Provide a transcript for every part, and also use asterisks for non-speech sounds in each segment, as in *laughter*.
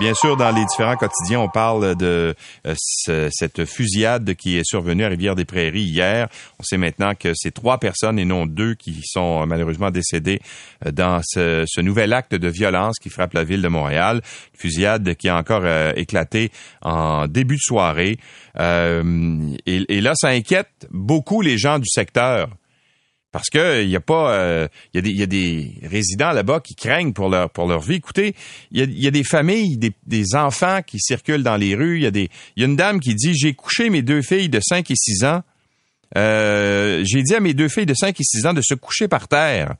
Bien sûr, dans les différents quotidiens, on parle de euh, cette fusillade qui est survenue à Rivière-des-Prairies hier. On sait maintenant que c'est trois personnes et non deux qui sont malheureusement décédées euh, dans ce, nouvel acte de violence qui frappe la ville de Montréal. fusillade qui a encore euh, éclaté en début de soirée. et là, ça inquiète beaucoup les gens du secteur. Parce que il y a pas, euh, y, a des résidents là-bas qui craignent pour leur pour leur vie. Écoutez, il y a, des familles, des, enfants qui circulent dans les rues. Il y a des, y a une dame qui dit j'ai couché mes deux filles de 5 et 6 ans. Euh, j'ai dit à mes deux filles de 5 et 6 ans de se coucher par terre.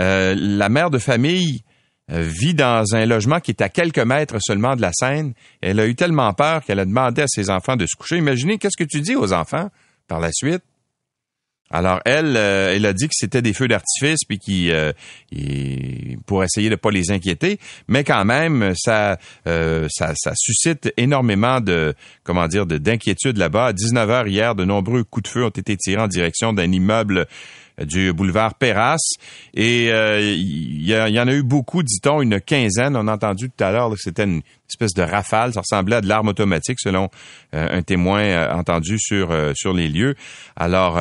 Euh, la mère de famille euh, vit dans un logement qui est à quelques mètres seulement de la scène. Elle a eu tellement peur qu'elle a demandé à ses enfants de se coucher. Imaginez qu'est-ce que tu dis aux enfants par la suite? Alors elle, euh, elle a dit que c'était des feux d'artifice puis qui euh, pour essayer de pas les inquiéter, mais quand même ça, euh, ça, suscite énormément de comment dire d'inquiétude là-bas. À 19 h hier, de nombreux coups de feu ont été tirés en direction d'un immeuble du boulevard Perras. Et euh, il y, en a eu beaucoup, dit-on, une quinzaine. On a entendu tout à l'heure que c'était une espèce de rafale. Ça ressemblait à de l'arme automatique, selon euh, un témoin euh, entendu sur sur les lieux. Alors,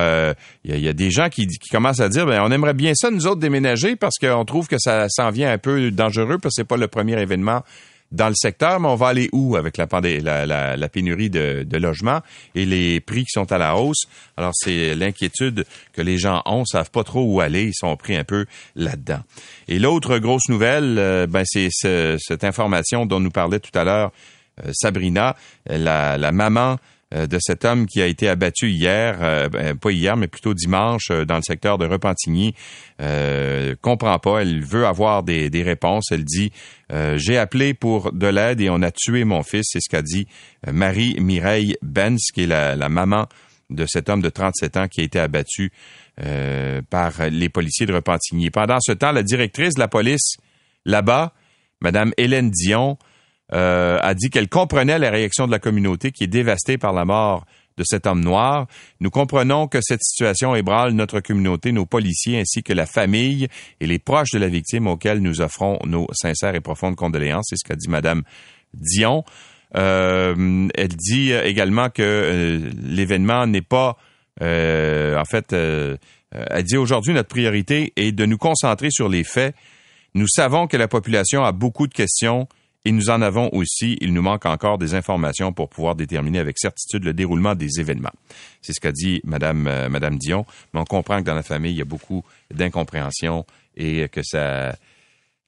il y, a des gens qui, qui commencent à dire, ben, on aimerait bien ça, nous autres, déménager, parce qu'on trouve que ça s'en vient un peu dangereux, parce que c'est pas le premier événement dans le secteur, mais on va aller où avec la, pénurie de, logements et les prix qui sont à la hausse? Alors, c'est l'inquiétude que les gens ont, savent pas trop où aller, ils sont pris un peu là-dedans. Et l'autre grosse nouvelle, euh, ben, c'est cette information dont nous parlait tout à l'heure euh, Sabrina, la, maman de cet homme qui a été abattu hier, euh, ben, pas hier, mais plutôt dimanche, euh, dans le secteur de Repentigny. Euh, comprend pas, elle veut avoir des, des réponses. Elle dit J'ai appelé pour de l'aide et on a tué mon fils. C'est ce qu'a dit Marie-Mireille Benz, qui est la, la, maman de cet homme de 37 ans qui a été abattu par les policiers de Repentigny. Pendant ce temps, la directrice de la police là-bas, Madame Hélène Dion, euh, a dit qu'elle comprenait la réaction de la communauté qui est dévastée par la mort de cet homme noir. Nous comprenons que cette situation ébranle notre communauté, nos policiers ainsi que la famille et les proches de la victime auxquels nous offrons nos sincères et profondes condoléances. C'est ce qu'a dit Madame Dion. Euh, elle dit également que euh, l'événement n'est pas, en fait, elle dit aujourd'hui notre priorité est de nous concentrer sur les faits. Nous savons que la population a beaucoup de questions et nous en avons aussi, il nous manque encore des informations pour pouvoir déterminer avec certitude le déroulement des événements. C'est ce qu'a dit Madame, euh, Madame Dion, mais on comprend que dans la famille, il y a beaucoup d'incompréhension et que ça...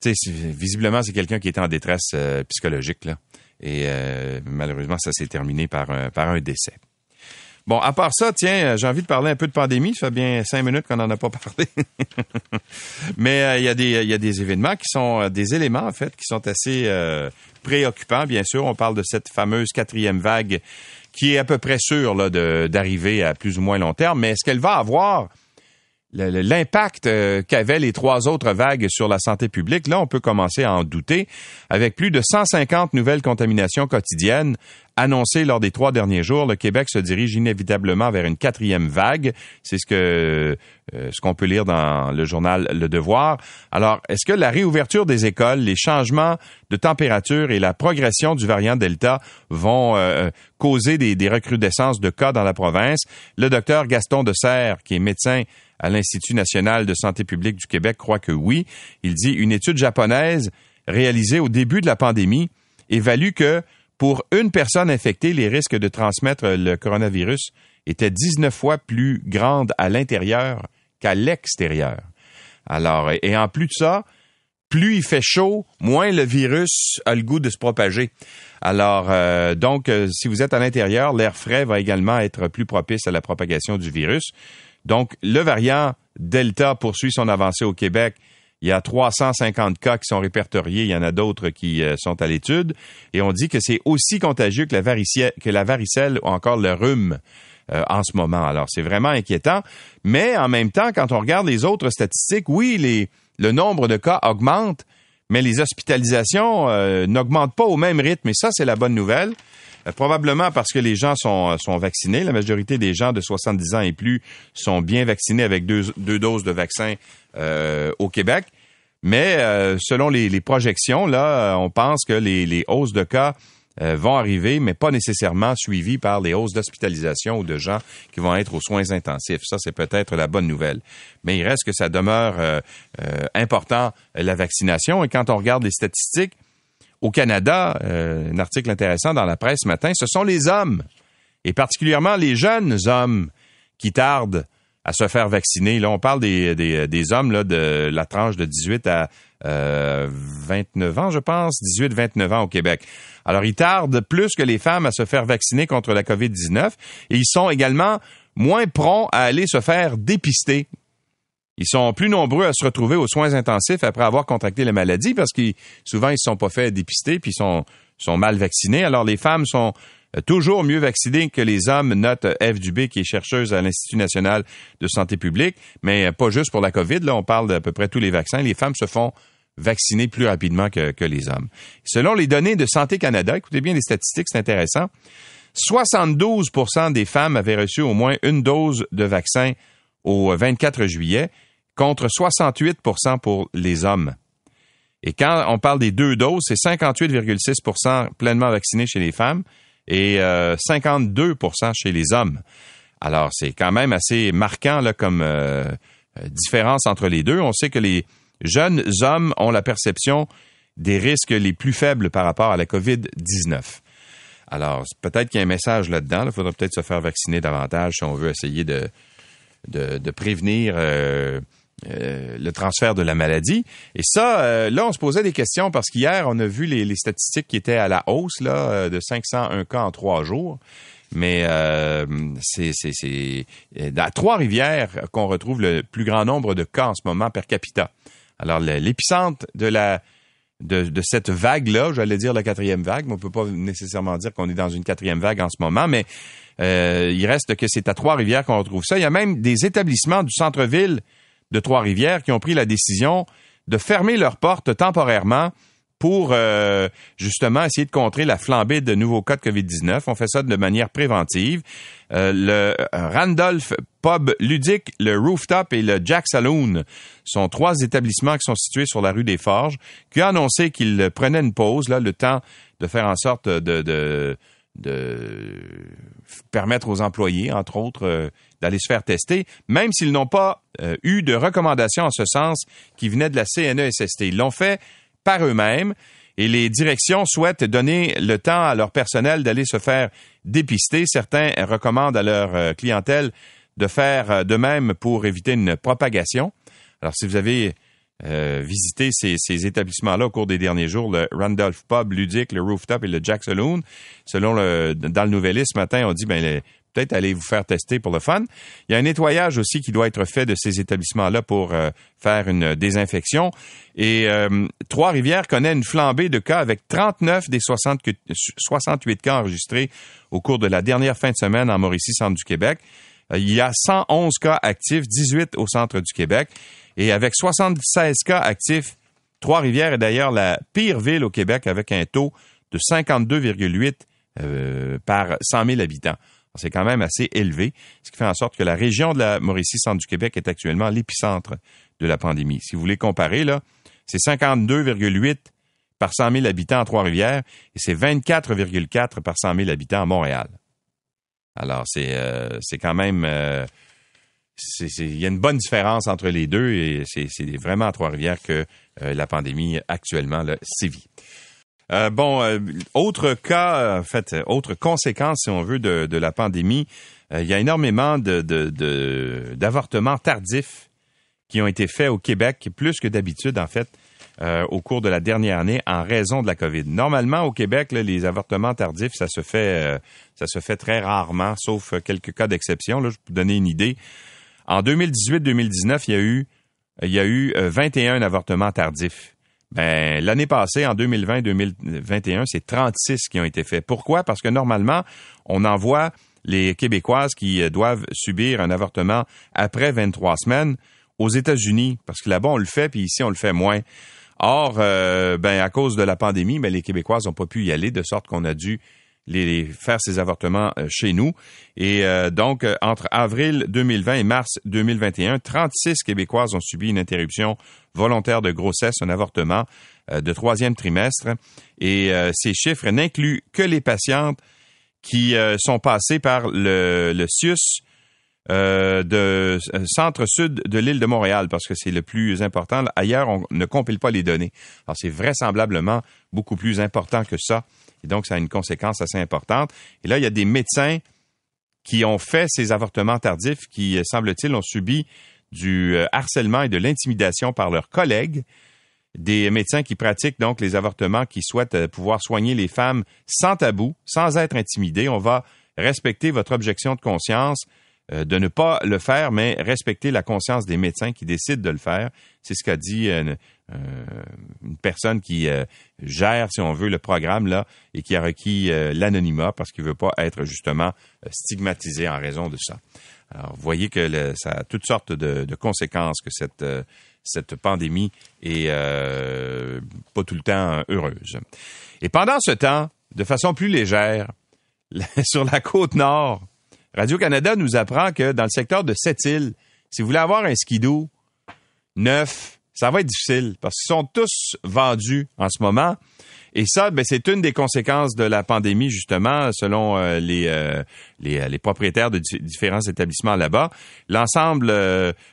Visiblement, c'est quelqu'un qui était en détresse euh, psychologique, là. Et euh, malheureusement, ça s'est terminé par par un décès. Bon, à part ça, tiens, euh, j'ai envie de parler un peu de pandémie. Ça fait bien cinq minutes qu'on n'en a pas parlé. *laughs* Mais euh, il y, a des, événements qui sont euh, des éléments, en fait, qui sont assez préoccupants, bien sûr. On parle de cette fameuse quatrième vague qui est à peu près sûre d'arriver à plus ou moins long terme. Mais est-ce qu'elle va avoir l'impact qu'avaient les trois autres vagues sur la santé publique, là, on peut commencer à en douter. Avec plus de 150 nouvelles contaminations quotidiennes, annoncé lors des trois derniers jours, le Québec se dirige inévitablement vers une quatrième vague. C'est ce que euh, ce qu'on peut lire dans le journal Le Devoir. Alors, est-ce que la réouverture des écoles, les changements de température et la progression du variant Delta vont euh, causer des, des, recrudescences de cas dans la province? Le docteur Gaston Serre, qui est médecin à l'Institut national de santé publique du Québec, croit que oui. Il dit une étude japonaise réalisée au début de la pandémie évalue que pour une personne infectée, les risques de transmettre le coronavirus étaient 19 fois plus grandes à l'intérieur qu'à l'extérieur. Alors, et en plus de ça, plus il fait chaud, moins le virus a le goût de se propager. Alors, euh, donc, euh, si vous êtes à l'intérieur, l'air frais va également être plus propice à la propagation du virus. Donc, le variant Delta poursuit son avancée au Québec il y a 350 cas qui sont répertoriés. Il y en a d'autres qui euh, sont à l'étude. Et on dit que c'est aussi contagieux que la, varicelle, ou encore le rhume. Euh, en ce moment. Alors, c'est vraiment inquiétant. Mais en même temps, quand on regarde les autres statistiques, oui, le nombre de cas augmente, mais les hospitalisations euh, n'augmentent pas au même rythme. Et ça, c'est la bonne nouvelle. Probablement parce que les gens sont, vaccinés. La majorité des gens de 70 ans et plus sont bien vaccinés avec deux, doses de vaccin au Québec. Mais euh, selon les, projections, là, on pense que les, hausses de cas vont arriver, mais pas nécessairement suivies par les hausses d'hospitalisation ou de gens qui vont être aux soins intensifs. Ça, c'est peut-être la bonne nouvelle. Mais il reste que ça demeure important, la vaccination. Et quand on regarde les statistiques, au Canada, euh, un article intéressant dans la presse ce matin, ce sont les hommes, et particulièrement les jeunes hommes, qui tardent à se faire vacciner. Là, on parle des, des, des hommes là, de la tranche de 18 à euh, 29 ans, je pense, 18-29 ans au Québec. Alors, ils tardent plus que les femmes à se faire vacciner contre la COVID-19 et ils sont également moins prompts à aller se faire dépister ils sont plus nombreux à se retrouver aux soins intensifs après avoir contracté la maladie parce qu'ils souvent ils ne sont pas fait dépister puis ils sont, sont mal vaccinés. Alors les femmes sont toujours mieux vaccinées que les hommes, note Eve Dubé, qui est chercheuse à l'Institut national de santé publique, mais pas juste pour la COVID. Là, on parle d'à peu près tous les vaccins. Les femmes se font vacciner plus rapidement que, que les hommes. Selon les données de Santé Canada, écoutez bien les statistiques, c'est intéressant. 72% des femmes avaient reçu au moins une dose de vaccin au 24 juillet contre 68% pour les hommes. Et quand on parle des deux doses, c'est 58,6% pleinement vaccinés chez les femmes et 52% euh, chez les hommes. Alors, c'est quand même assez marquant là, comme euh, euh, différence entre les deux. On sait que les jeunes hommes ont la perception des risques les plus faibles par rapport à la COVID-19. Alors, peut-être qu'il y a un message là-dedans. Il faudrait peut-être se faire vacciner davantage si on veut essayer de, de, prévenir euh, euh, le transfert de la maladie. Et ça, euh, là, on se posait des questions parce qu'hier, on a vu les, statistiques qui étaient à la hausse là, de 501 cas en trois jours. Mais c'est à Trois-Rivières qu'on retrouve le plus grand nombre de cas en ce moment per capita. Alors, l'épicentre de la de, de cette vague-là, j'allais dire la quatrième vague, mais on peut pas nécessairement dire qu'on est dans une quatrième vague en ce moment, mais euh, il reste que c'est à Trois-Rivières qu'on retrouve ça. Il y a même des établissements du centre-ville de Trois-Rivières qui ont pris la décision de fermer leurs portes temporairement pour euh, justement essayer de contrer la flambée de nouveaux cas de COVID-19. On fait ça de manière préventive. Euh, le Randolph Pub Ludique, le Rooftop et le Jack Saloon sont trois établissements qui sont situés sur la rue des Forges, qui ont annoncé qu'ils prenaient une pause, là, le temps de faire en sorte de de permettre aux employés, entre autres, euh, d'aller se faire tester, même s'ils n'ont pas euh, eu de recommandations en ce sens qui venaient de la CNESST. Ils l'ont fait par eux-mêmes et les directions souhaitent donner le temps à leur personnel d'aller se faire dépister. Certains recommandent à leur euh, clientèle de faire de même pour éviter une propagation. Alors, si vous avez euh, visiter ces, établissements-là au cours des derniers jours, le Randolph Pub ludique, le Rooftop et le Jack Saloon. Selon le, dans le Nouvelliste ce matin, on dit ben peut-être aller vous faire tester pour le fun. Il y a un nettoyage aussi qui doit être fait de ces établissements-là pour euh, faire une désinfection. Et euh, Trois-Rivières connaît une flambée de cas avec 39 des 60, 68 cas enregistrés au cours de la dernière fin de semaine en Mauricie, centre du Québec. Il y a 111 cas actifs, 18 au centre du Québec. Et avec 76 cas actifs, Trois-Rivières est d'ailleurs la pire ville au Québec avec un taux de 52,8 euh, par 100 000 habitants. C'est quand même assez élevé, ce qui fait en sorte que la région de la Mauricie-Centre du Québec est actuellement l'épicentre de la pandémie. Si vous voulez comparer, là, c'est 52,8 par 100 000 habitants à Trois-Rivières et c'est 24,4 par 100 000 habitants à Montréal. Alors, c'est euh, quand même... Euh, il y a une bonne différence entre les deux et c'est vraiment à Trois-Rivières que euh, la pandémie actuellement là, sévit. Euh, bon, euh, autre cas, en fait, autre conséquence, si on veut, de, la pandémie, il y a énormément d'avortements tardifs qui ont été faits au Québec, plus que d'habitude, en fait, au cours de la dernière année en raison de la COVID. Normalement, au Québec, les avortements tardifs, ça se fait, ça se fait très rarement, sauf quelques cas d'exception. Je peux vous donner une idée. En 2018-2019, il y a eu, il y a eu 21 euh, avortements tardifs. Ben, l'année passée, en 2020-2021, c'est 36 qui ont été faits. Pourquoi? Parce que normalement, on envoie les Québécoises qui euh, doivent subir un avortement après 23 semaines aux États-Unis, parce que là-bas, on le fait, puis ici, on le fait moins. Or, euh, ben, à cause de la pandémie, ben, les Québécoises n'ont pas pu y aller, de sorte qu'on a dû les, faire ces avortements chez nous. Et donc, entre avril 2020 et mars 2021, 36 Québécoises ont subi une interruption volontaire de grossesse, un avortement de troisième trimestre. Et ces chiffres n'incluent que les patientes qui sont passées par le, le CIUS, euh, de euh, centre-sud de l'île de Montréal, parce que c'est le plus important. Ailleurs, on ne compile pas les données. Alors, c'est vraisemblablement beaucoup plus important que ça. Et donc, ça a une conséquence assez importante. Et là, il y a des médecins qui ont fait ces avortements tardifs, qui, euh, semble-t-il, ont subi du harcèlement et de l'intimidation par leurs collègues des médecins qui pratiquent donc les avortements, qui souhaitent pouvoir soigner les femmes sans tabou, sans être intimidés. On va respecter votre objection de conscience. Euh, de ne pas le faire, mais respecter la conscience des médecins qui décident de le faire. C'est ce qu'a dit euh, euh, une, personne qui gère, si on veut, le programme là et qui a requis l'anonymat parce qu'il veut pas être justement stigmatisé en raison de ça. Alors, vous voyez que ça a toutes sortes de, conséquences que cette cette pandémie est pas tout le temps heureuse. Et pendant ce temps, de façon plus légère, *laughs* sur la côte nord, Radio-Canada nous apprend que dans le secteur de Sept-Îles, si vous voulez avoir un skidoo neuf, ça va être difficile parce qu'ils sont tous vendus en ce moment. Et ça, ben, c'est une des conséquences de la pandémie, justement, selon euh, les, euh, euh, les, propriétaires de différents établissements là-bas. L'ensemble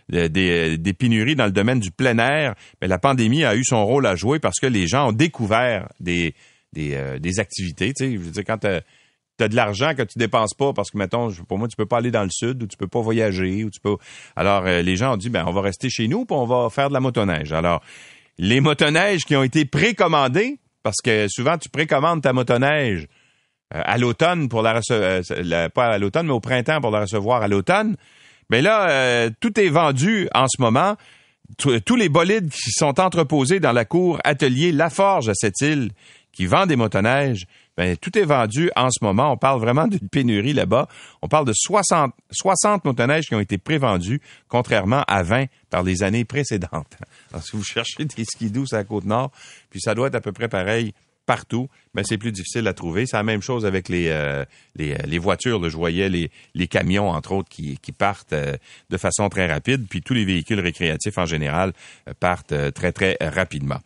des, pénuries dans le domaine du plein air, ben, la pandémie a eu son rôle à jouer parce que les gens ont découvert des, activités. Quand tu as de l'argent que tu dépenses pas parce que mettons pour moi tu peux pas aller dans le sud ou tu peux pas voyager ou tu peux alors euh, les gens ont dit ben on va rester chez nous puis on va faire de la motoneige. Alors les motoneiges qui ont été précommandés parce que souvent tu précommandes ta motoneige euh, à l'automne pour la, recevoir euh, pas à l'automne mais au printemps pour la recevoir à l'automne. Mais ben là tout est vendu en ce moment. Tous les bolides qui sont entreposés dans la cour atelier Laforge à cette île qui vend des motoneiges, ben, tout est vendu en ce moment. On parle vraiment d'une pénurie là-bas. On parle de 60, 60 motoneiges qui ont été prévendus, contrairement à 20 par les années précédentes. *laughs* Alors, si vous cherchez des skidoo à la Côte-Nord, puis ça doit être à peu près pareil partout, ben c'est plus difficile à trouver. C'est la même chose avec les, euh, les, voitures. Je voyais les, les camions, entre autres, qui, partent euh, de façon très rapide, puis tous les véhicules récréatifs en général euh, partent très, très rapidement.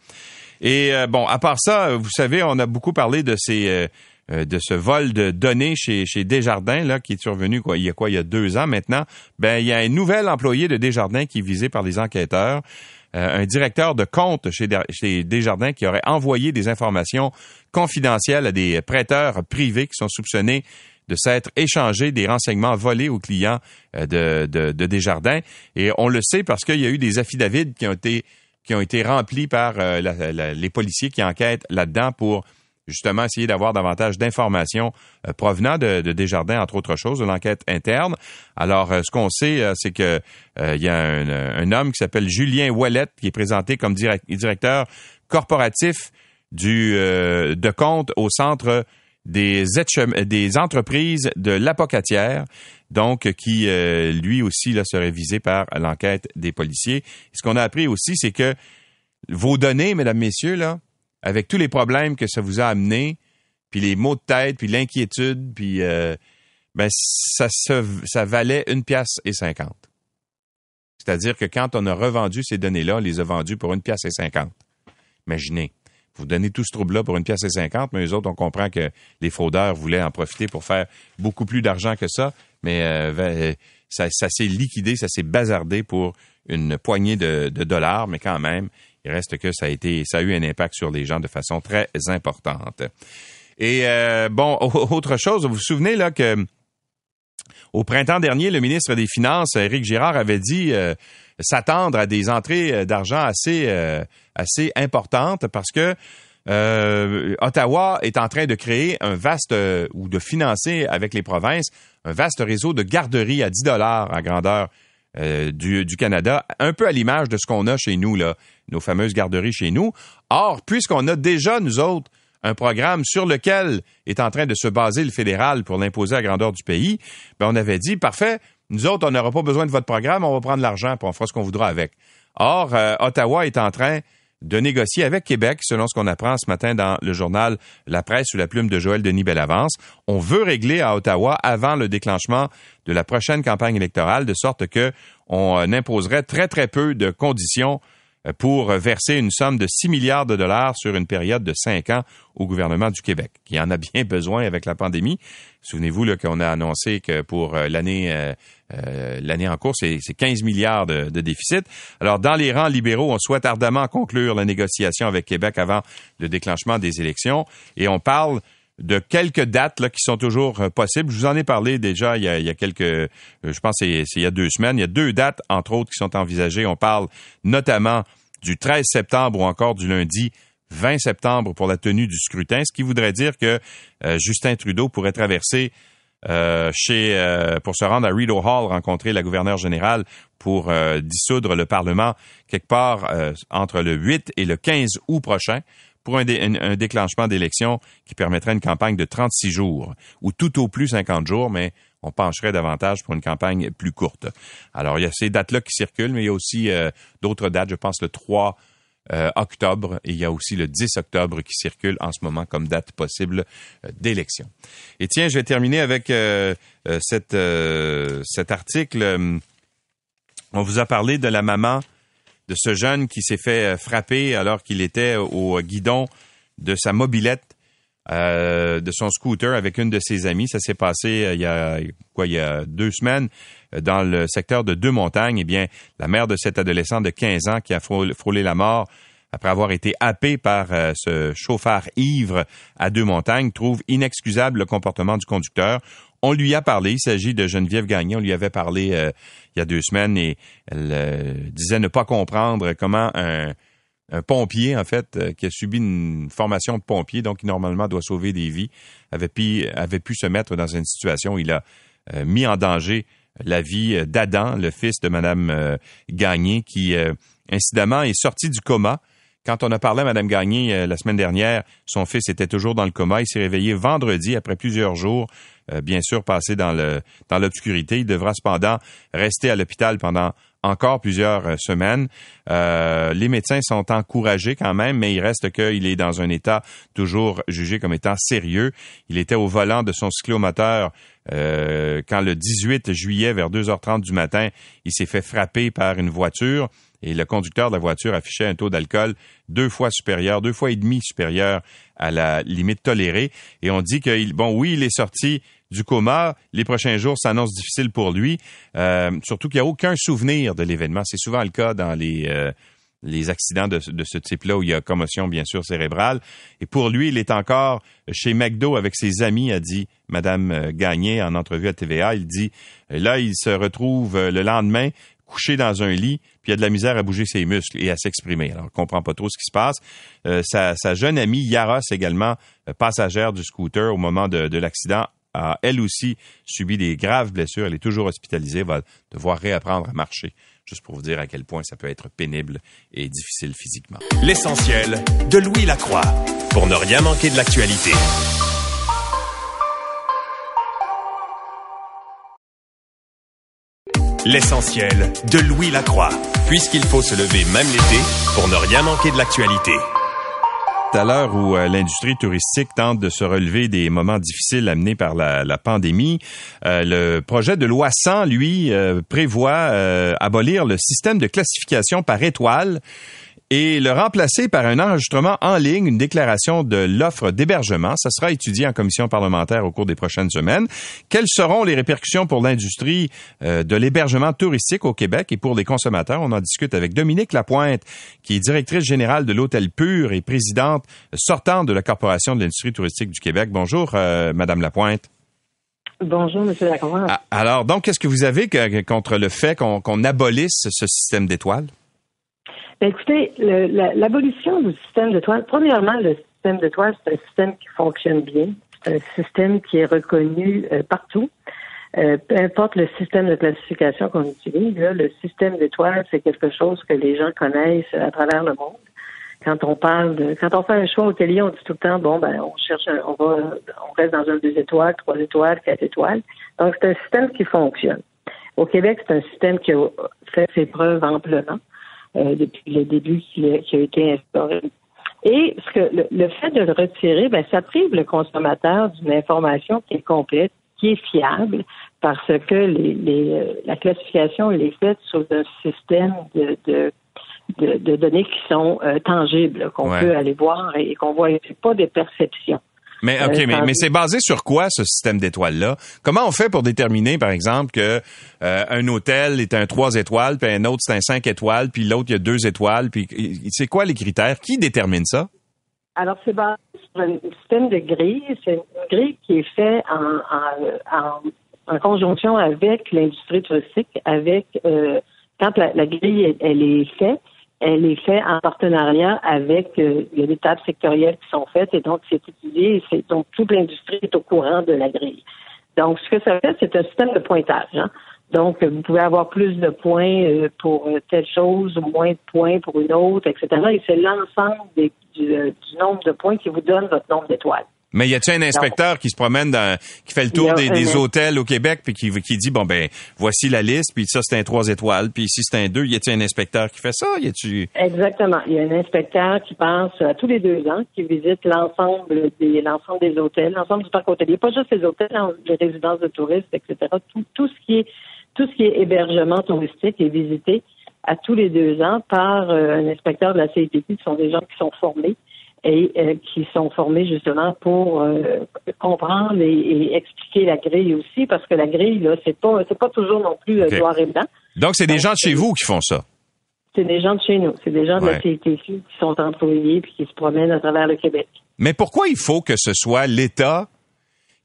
Et euh, bon, à part ça, vous savez, on a beaucoup parlé de ces euh, euh, de ce vol de données chez, chez Desjardins, là, qui est survenu quoi, il y a quoi, il y a deux ans maintenant. Ben, il y a un nouvel employé de Desjardins qui est visé par les enquêteurs. un directeur de compte chez, chez Desjardins qui aurait envoyé des informations confidentielles à des prêteurs privés qui sont soupçonnés de s'être échangés des renseignements volés aux clients de, de, de Desjardins. Et on le sait parce qu'il y a eu des affidavits qui ont été qui ont été remplis par euh, les policiers qui enquêtent là-dedans pour justement essayer d'avoir davantage d'informations euh, provenant de, Desjardins, entre autres choses, de l'enquête interne. Alors, euh, ce qu'on sait, c'est que il y a un, homme qui s'appelle Julien Ouellette, qui est présenté comme directeur corporatif du de compte au centre des, des entreprises de l'apocatière, donc qui euh, lui aussi là, serait visé par l'enquête des policiers. ce qu'on a appris aussi, c'est que vos données, mesdames, messieurs, là, avec tous les problèmes que ça vous a amené, puis les maux de tête, puis l'inquiétude, puis euh, ben ça, ça valait une pièce et cinquante. C'est-à-dire que quand on a revendu ces données-là, on les a vendues pour une pièce et cinquante. Imaginez vous donnez tout ce trouble-là pour une pièce et cinquante, mais les autres, on comprend que les fraudeurs voulaient en profiter pour faire beaucoup plus d'argent que ça, mais euh, euh, ça, s'est liquidé, ça s'est bazardé pour une poignée de, dollars, mais quand même, il reste que ça a été, ça a eu un impact sur les gens de façon très importante. Et euh, bon, autre chose, vous vous souvenez là que au printemps dernier, le ministre des Finances, Éric Girard, avait dit s'attendre à des entrées d'argent assez assez importante parce que euh, Ottawa est en train de créer un vaste euh, ou de financer avec les provinces un vaste réseau de garderies à 10 dollars à grandeur euh, du, du, Canada, un peu à l'image de ce qu'on a chez nous, là, nos fameuses garderies chez nous. Or, puisqu'on a déjà, nous autres, un programme sur lequel est en train de se baser le fédéral pour l'imposer à grandeur du pays, ben on avait dit, parfait, nous autres, on n'aura pas besoin de votre programme, on va prendre l'argent, et on fera ce qu'on voudra avec. Or, Ottawa est en train de négocier avec Québec, selon ce qu'on apprend ce matin dans le journal La Presse sous la plume de Joël Denis Bellavance. On veut régler à Ottawa avant le déclenchement de la prochaine campagne électorale, de sorte que on euh, imposerait très très peu de conditions euh, pour verser une somme de 6 milliards de dollars sur une période de 5 ans au gouvernement du Québec, qui en a bien *laughs* besoin avec la pandémie. Souvenez-vous qu'on a annoncé que pour euh, l'année euh, l'année en cours, c'est 15 milliards de, de, déficit. Alors, dans les rangs libéraux, on souhaite ardemment conclure la négociation avec Québec avant le déclenchement des élections. Et on parle de quelques dates là, qui sont toujours possibles. Je vous en ai parlé déjà il y a, quelques, je pense c'est il y a deux semaines. Il y a deux dates, entre autres, qui sont envisagées. On parle notamment du 13 septembre ou encore du lundi 20 septembre pour la tenue du scrutin, ce qui voudrait dire que euh, Justin Trudeau pourrait traverser euh, chez euh, pour se rendre à Rideau Hall rencontrer la gouverneure générale pour dissoudre le Parlement quelque part entre le 8 et le 15 août prochain pour un, déclenchement d'élection qui permettrait une campagne de 36 jours ou tout au plus 50 jours, mais on pencherait davantage pour une campagne plus courte. Alors, il y a ces dates-là qui circulent, mais il y a aussi euh, d'autres dates. Je pense le 3 euh, octobre et il y a aussi le 10 octobre qui circulent en ce moment comme date possible euh, d'élection. Et tiens, je vais terminer avec cet article. On vous a parlé de la maman de ce jeune qui s'est fait frapper alors qu'il était au guidon de sa mobilette euh, de son scooter avec une de ses amies. Ça s'est passé euh, il y a quoi il y a deux semaines euh, dans le secteur de Deux Montagnes. Eh bien, la mère de cet adolescent de 15 ans qui a frôlé la mort après avoir été happé par ce chauffeur ivre à Deux Montagnes trouve inexcusable le comportement du conducteur. On lui a parlé, il s'agit de Geneviève Gagné, on lui avait parlé il y a deux semaines et elle disait ne pas comprendre comment un pompier, en fait, euh, qui a subi une formation de pompier, donc qui normalement doit sauver des vies, avait pu, se mettre dans une situation où il a euh, mis en danger la vie euh, d'Adam, le fils de Mme Gagné, qui, incidemment, est sorti du coma. Quand on a parlé à Mme Gagné la semaine dernière, son fils était toujours dans le coma. Il s'est réveillé vendredi après plusieurs jours, bien sûr passé dans le dans l'obscurité. Il devra cependant rester à l'hôpital pendant encore plusieurs euh, semaines. Euh, les médecins sont encouragés quand même, mais il reste qu'il est dans un état toujours jugé comme étant sérieux. Il était au volant de son cyclomoteur euh, quand le 18 juillet, vers 2h30 du matin, il s'est fait frapper par une voiture et le conducteur de la voiture affichait un taux d'alcool deux fois supérieur, deux fois et demi supérieur à la limite tolérée. Et on dit que, bon, oui, il est sorti du coma. Les prochains jours s'annoncent difficiles pour lui, euh, surtout qu'il n'y a aucun souvenir de l'événement. C'est souvent le cas dans les euh, les accidents de, ce type-là où il y a commotion, bien sûr, cérébrale. Et pour lui, il est encore chez McDo avec ses amis, a dit Madame euh, Gagné en entrevue à TVA. Il dit, là, il se retrouve le lendemain couché dans un lit, puis il a de la misère à bouger ses muscles et à s'exprimer. Alors, on comprend pas trop ce qui se passe. sa, sa, jeune amie Yaros, également passagère du scooter au moment de, de l'accident, a elle aussi subi des graves blessures. Elle est toujours hospitalisée, va devoir réapprendre à marcher. Juste pour vous dire à quel point ça peut être pénible et difficile physiquement. L'essentiel de Louis Lacroix pour ne rien manquer de l'actualité. L'essentiel de Louis Lacroix, puisqu'il faut se lever même l'été pour ne rien manquer de l'actualité. À l'heure où euh, l'industrie touristique tente de se relever des moments difficiles amenés par la, pandémie, euh, le projet de loi 100, lui, euh, prévoit abolir le système de classification par étoile et le remplacer par un enregistrement en ligne, une déclaration de l'offre d'hébergement. Ça sera étudié en commission parlementaire au cours des prochaines semaines. Quelles seront les répercussions pour l'industrie euh, de l'hébergement touristique au Québec? Et pour les consommateurs? On en discute avec Dominique Lapointe, qui est directrice générale de l'Hôtel Pur et présidente sortante de la Corporation de l'industrie touristique du Québec. Bonjour, euh, Madame Lapointe. Bonjour, M. Lapointe. Ah, alors, donc, qu'est-ce que vous avez contre le fait qu'on abolisse ce système d'étoiles? Ben, écoutez, l'abolition du système de toile, premièrement, le système de toile, c'est un système qui fonctionne bien. C'est un système qui est reconnu euh, partout. Euh, peu importe le système de classification qu'on utilise, le système d'étoiles, c'est quelque chose que les gens connaissent à travers le monde. Quand on parle de, quand on fait un choix hôtelier, on dit tout le temps, bon, ben, on cherche, on va, on reste dans un deux étoiles, trois étoiles, quatre étoiles. Donc, c'est un système qui fonctionne. Au Québec, c'est un système qui a fait ses preuves amplement. Depuis le début qui, a été instauré. Et ce que le, fait de le retirer, ben, ça prive le consommateur d'une information qui est complète, qui est fiable, parce que les, la classification elle est faite sur un système de, de, données qui sont tangibles, qu'on peut aller voir et qu'on voit. C'est pas des perceptions. Mais OK, mais, mais c'est basé sur quoi ce système d'étoiles-là? Comment on fait pour déterminer, par exemple, que euh, un hôtel est un trois étoiles, puis un autre c'est un cinq étoiles, puis l'autre il y a deux étoiles, puis c'est quoi les critères? Qui détermine ça? Alors, c'est basé sur un système de grille. C'est une grille qui est faite en, en, conjonction avec l'industrie touristique, avec euh, quand la, grille elle est faite, elle est faite en partenariat avec euh, il y a des tables sectorielles qui sont faites et donc c'est étudié et donc toute l'industrie est au courant de la grille. Donc ce que ça fait, c'est un système de pointage. Hein. Donc vous pouvez avoir plus de points euh, pour telle chose ou moins de points pour une autre, etc. Et c'est l'ensemble du, euh, du nombre de points qui vous donne votre nombre d'étoiles. Mais y a-t-il un inspecteur qui se promène dans, qui fait le tour des, hôtels au Québec puis qui, qui dit bon ben voici la liste puis ça c'est un trois étoiles puis ici c'est un deux. Y a-t-il un inspecteur qui fait ça? Y a-tu Exactement. Il y a un inspecteur qui passe à tous les deux ans, qui visite l'ensemble des l'ensemble des hôtels, l'ensemble du parc hôtelier, pas juste les hôtels, les résidences de touristes, etc. Tout, tout ce qui est tout ce qui est hébergement touristique est visité à tous les deux ans par euh, un inspecteur de la CIPP, qui sont des gens qui sont formés et euh, qui sont formés justement pour euh, comprendre et, expliquer la grille aussi, parce que la grille, là, c'est pas c'est pas toujours non plus euh, noir et blanc. Donc, c'est des gens de chez vous qui font ça? C'est des gens de chez nous. C'est des gens de la CITC qui sont employés puis qui se promènent à travers le Québec. Mais pourquoi il faut que ce soit l'État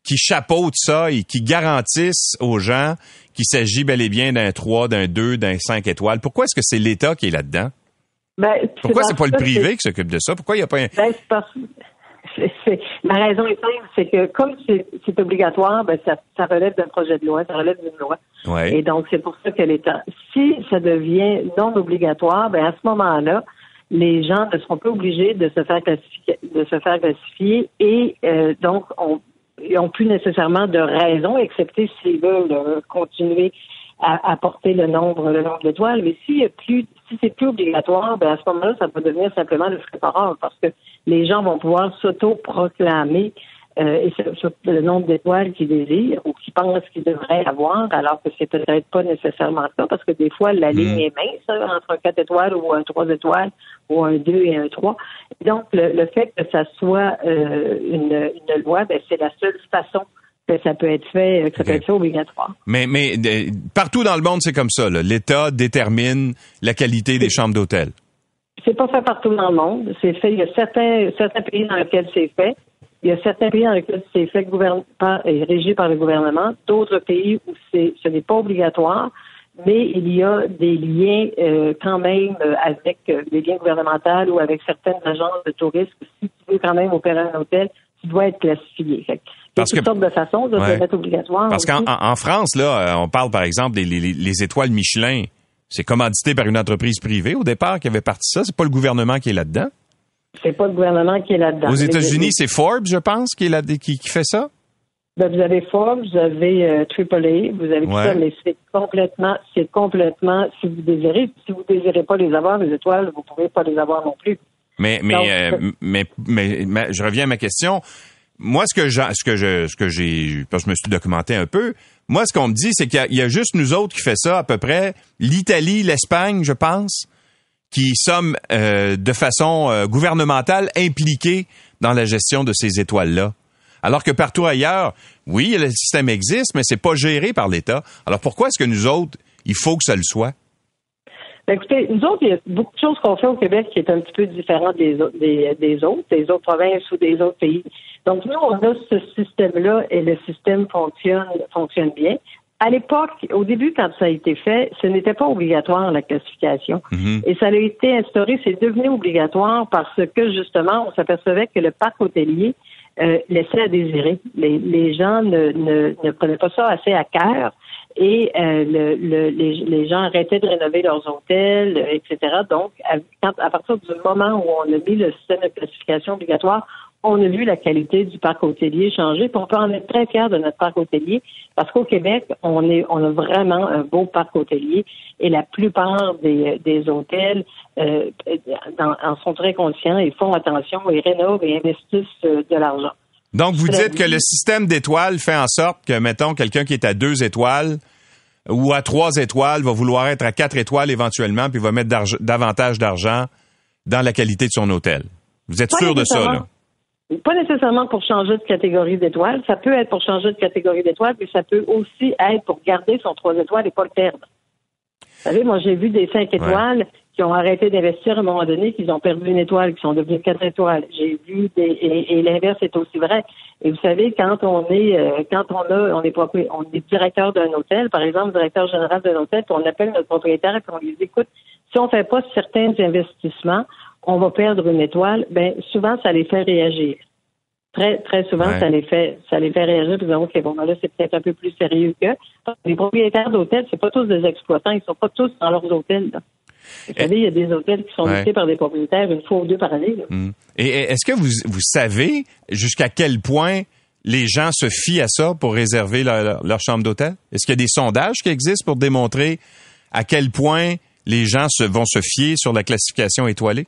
qui chapeaute ça et qui garantisse aux gens qu'il s'agit bel et bien d'un 3, d'un 2, d'un 5 étoiles? Pourquoi est-ce que c'est l'État qui est là-dedans? Ben, Pourquoi c'est pas le privé qui s'occupe de ça? Pourquoi il n'y a pas un... Ben, parce... La raison est simple, c'est que comme c'est obligatoire, ben, ça, ça relève d'un projet de loi, ça relève d'une loi. Ouais. Et donc, c'est pour ça que l'État, si ça devient non obligatoire, ben, à ce moment-là, les gens ne seront pas obligés de se faire classifier, de se faire classifier et euh, donc on, ils n'ont plus nécessairement de raison, excepté s'ils veulent euh, continuer à, porter le nombre, le nombre d'étoiles. Mais si plus, si c'est plus obligatoire, ben à ce moment-là, ça peut devenir simplement le frais parce que les gens vont pouvoir s'auto-proclamer euh, et le nombre d'étoiles qu'ils désirent ou qu'ils pensent qu'ils devraient avoir, alors que c'est peut-être pas nécessairement ça, parce que des fois, la ligne mm. est mince hein, entre un 4 étoiles ou un 3 étoiles ou un 2 et un 3. Donc, le, fait que ça soit euh, une, une loi, ben, c'est la seule façon que ça peut être fait, que ça peut être fait obligatoire. Mais, mais partout dans le monde, c'est comme ça. L'État détermine la qualité des chambres d'hôtel. C'est pas fait partout dans le monde. C'est fait. Il y a certains, certains pays dans lesquels c'est fait. Il y a certains pays dans lesquels c'est fait par, et régi par le gouvernement. D'autres pays où ce n'est pas obligatoire, mais il y a des liens euh, quand même euh, avec euh, des liens gouvernementaux ou avec certaines agences de tourisme. Si tu veux quand même opérer un hôtel, tu dois être classifié. Parce toutes sortes de façons de ouais. mettre obligatoire. Parce qu'en France, là, euh, on parle par exemple des les, étoiles Michelin. C'est commandité par une entreprise privée au départ qui avait parti ça. C'est pas le gouvernement qui est là-dedans. C'est pas le gouvernement qui est là-dedans. Aux États-Unis, c'est Forbes, je pense, qui, est là, qui, qui fait ça? Ben, vous avez Forbes, vous avez euh, AAA, vous avez tout ça, mais c'est complètement, c'est complètement, si vous désirez, si vous désirez pas les avoir, les étoiles, vous pouvez pas les avoir non plus. Mais, mais, euh, mais, mais, je reviens à ma question moi, ce que ce que je, ce que j'ai, parce que je me suis documenté un peu. Moi, ce qu'on me dit, c'est qu'il y, a juste nous autres qui fait ça à peu près. L'Italie, l'Espagne, je pense, qui sommes euh, de façon euh, gouvernementale impliqués dans la gestion de ces étoiles-là. Alors que partout ailleurs, oui, le système existe, mais c'est pas géré par l'État. Alors pourquoi est-ce que nous autres, il faut que ça le soit? Ben, écoutez, nous autres, il y a beaucoup de choses qu'on fait au Québec qui est un petit peu différent des, des, des autres, des autres provinces ou des autres pays. Donc, nous, on a ce système-là et le système fonctionne, fonctionne bien. À l'époque, au début, quand ça a été fait, ce n'était pas obligatoire, la classification. Mhm. Et ça a été instauré, c'est devenu obligatoire parce que, justement, on s'apercevait que le parc hôtelier euh, laissait à désirer. Les, les gens ne, ne, ne prenaient pas ça assez à cœur et euh, le, le, les, les, gens arrêtaient de rénover leurs hôtels, etc. Donc, à, à partir du moment où on a mis le système de classification obligatoire, on a vu la qualité du parc hôtelier changer, puis on peut en être très fiers de notre parc hôtelier, parce qu'au Québec, on est, on a vraiment un beau parc hôtelier, et la plupart des, des hôtels euh, en sont très conscients et font attention et rénovent et investissent euh, de l'argent. Donc, vous dites que le système d'étoiles fait en sorte que, mettons, quelqu'un qui est à deux étoiles ou à trois étoiles va vouloir être à quatre étoiles éventuellement, puis va mettre davantage d'argent dans la qualité de son hôtel. Vous êtes sûr de ça, là? Pas nécessairement pour changer de catégorie d'étoiles. Ça peut être pour changer de catégorie d'étoiles, mais ça peut aussi être pour garder son trois étoiles et pas le perdre. Vous savez, moi, j'ai vu des cinq étoiles qui ont arrêté d'investir à un moment donné, qu'ils ont perdu une étoile, qui sont devenus quatre étoiles. J'ai vu des, et, l'inverse est aussi vrai. Et vous savez, quand on est, euh, quand on a, on est on est directeur d'un hôtel, par exemple, directeur général d'un hôtel, puis on appelle notre propriétaire et on lui dit, écoute, si on fait pas certains investissements, on va perdre une étoile. Ben, souvent, ça les fait réagir. Très, très souvent, ça les fait, ça les fait réagir. Puis OK, bon, ben là, c'est peut-être un peu plus sérieux que. Les propriétaires d'hôtels, c'est pas tous des exploitants. Ils sont pas tous dans leurs hôtels. Vous savez, il y a des hôtels qui sont ouais. par des propriétaires une fois ou deux par année. Hmm. Et est-ce que vous, vous savez jusqu'à quel point les gens se fient à ça pour réserver leur, chambre d'hôtel? Est-ce qu'il y a des sondages qui existent pour démontrer à quel point les gens se, vont se fier sur la classification étoilée?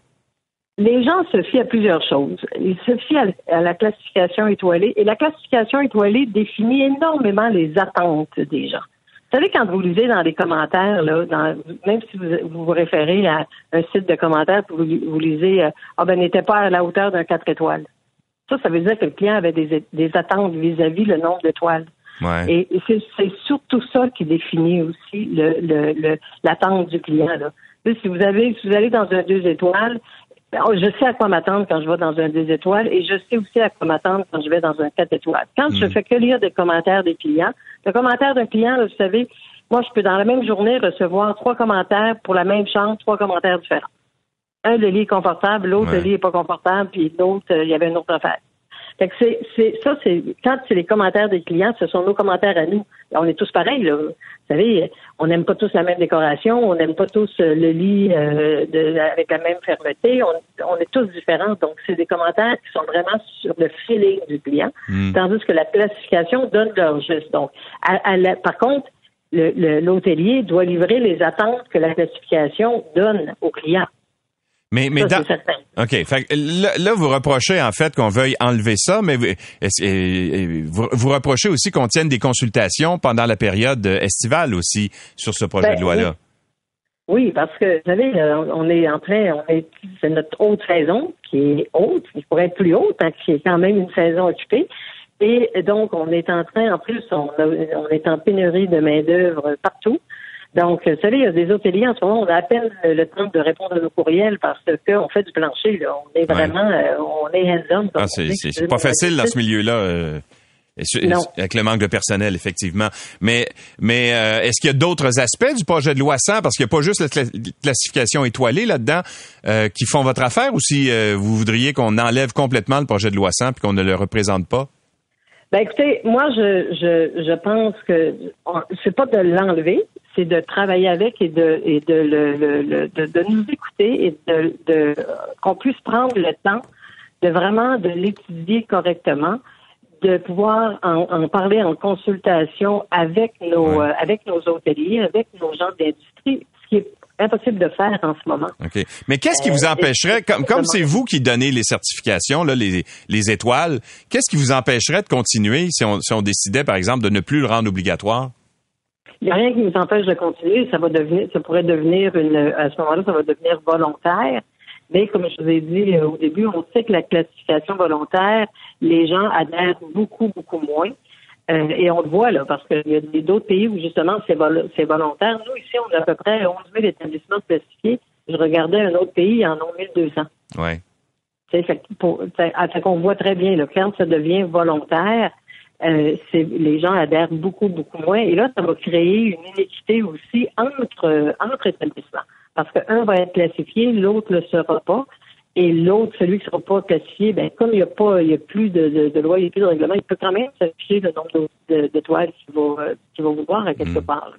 Les gens se fient à plusieurs choses. Ils se fient à, la classification étoilée et la classification étoilée définit énormément les attentes des gens. Vous savez, quand vous lisez dans les commentaires, là, même si vous, vous, référez à un site de commentaires, vous, vous lisez euh, Ah ben n'était pas à la hauteur d'un 4 étoiles. Ça, ça veut dire que le client avait des, attentes vis-à-vis le nombre d'étoiles. Et, c'est surtout ça qui définit aussi l'attente le, du client. Là. Si vous avez, si vous allez dans un deux étoiles, ben, oh, je sais à quoi m'attendre quand je vais dans un deux étoiles et je sais aussi à quoi m'attendre quand je vais dans un quatre étoiles. Quand je hmm. fais que lire des commentaires des clients, le commentaire d'un client, vous savez, moi, je peux dans la même journée recevoir trois commentaires pour la même chambre, trois commentaires différents. Un, le lit est confortable, l'autre, le lit est pas confortable, puis l'autre, euh, il y avait une autre affaire. Fait que c'est, c'est, ça, c'est, quand c'est les commentaires des clients, ce sont nos commentaires à nous. On est tous pareils, là. Vous savez, on n'aime pas tous la même décoration, on n'aime pas tous euh, le lit euh, de, avec la même fermeté, on, est tous différents. Donc, c'est des commentaires qui sont vraiment sur le feeling du client, hmm. tandis que la classification donne leur juste. Donc, par contre, l'hôtelier doit livrer les attentes que la classification donne au client. Mais, mais dans... OK. Fait, là, vous reprochez en fait qu'on veuille enlever ça, mais vous, vous, reprochez aussi qu'on tienne des consultations pendant la période estivale aussi sur ce projet ben, de loi-là? Oui. parce que, vous savez, euh, on est en train, on est, c'est notre haute saison qui est haute, qui pourrait être plus haute, hein, qui est quand même une saison occupée. Et donc, on est en train, en plus, on, on est en pénurie de main-d'œuvre partout. Donc, vous savez, il y a des hôteliers en ce moment, on a à peine le temps de répondre à nos courriels parce qu'on fait du plancher. Là. On est vraiment, euh, on est hands-on. Ah, c'est pas facile dans ce milieu-là. Euh, avec le manque de personnel, effectivement. Mais, mais euh, est-ce qu'il y a d'autres aspects du projet de loi 100, parce qu'il n'y a pas juste la classification étoilée là-dedans, qui font votre affaire, ou si vous voudriez qu'on enlève complètement le projet de loi 100 puis qu'on ne le représente pas? Ben écoutez, moi je je, je pense que c'est pas de l'enlever, c'est de travailler avec et de et de le, de, de, nous écouter et de, de qu'on puisse prendre le temps de vraiment de l'étudier correctement, de pouvoir en, en, parler en consultation avec nos euh, avec nos hôteliers, avec nos gens d'industrie, ce qui est impossible de faire en ce moment. OK. Mais qu'est-ce qui vous euh, empêcherait, comme comme c'est vous qui donnez les certifications, là, les, les étoiles, qu'est-ce qui vous empêcherait de continuer si on, si on décidait, par exemple, de ne plus le rendre obligatoire? Il n'y a rien qui nous empêche de continuer. Ça va devenir, ça pourrait devenir une, à ce moment-là, ça va devenir volontaire. Mais comme je vous ai dit euh, au début, on sait que la classification volontaire, les gens adhèrent beaucoup, beaucoup moins. Euh, et on le voit là, parce qu'il y a d'autres pays où justement c'est volontaire. Nous, ici, on a à peu près 11 000 établissements classifiés. Je regardais un autre pays, il y en a 1200. Oui. C'est fait, qu'on voit très bien, là, quand ça devient volontaire, euh, les gens adhèrent beaucoup, beaucoup moins. Et là, ça va créer une inéquité aussi entre, entre établissements. Parce qu'un va être classifié, l'autre ne le sera pas. Et l'autre, celui qui ne sera pas classifié, ben, comme il n'y a pas, il y a plus de, de, de, loi, il n'y a plus de règlement, il peut quand même s'afficher le nombre d'étoiles qu'il va, qu'il va vouloir à quelque hmm. part.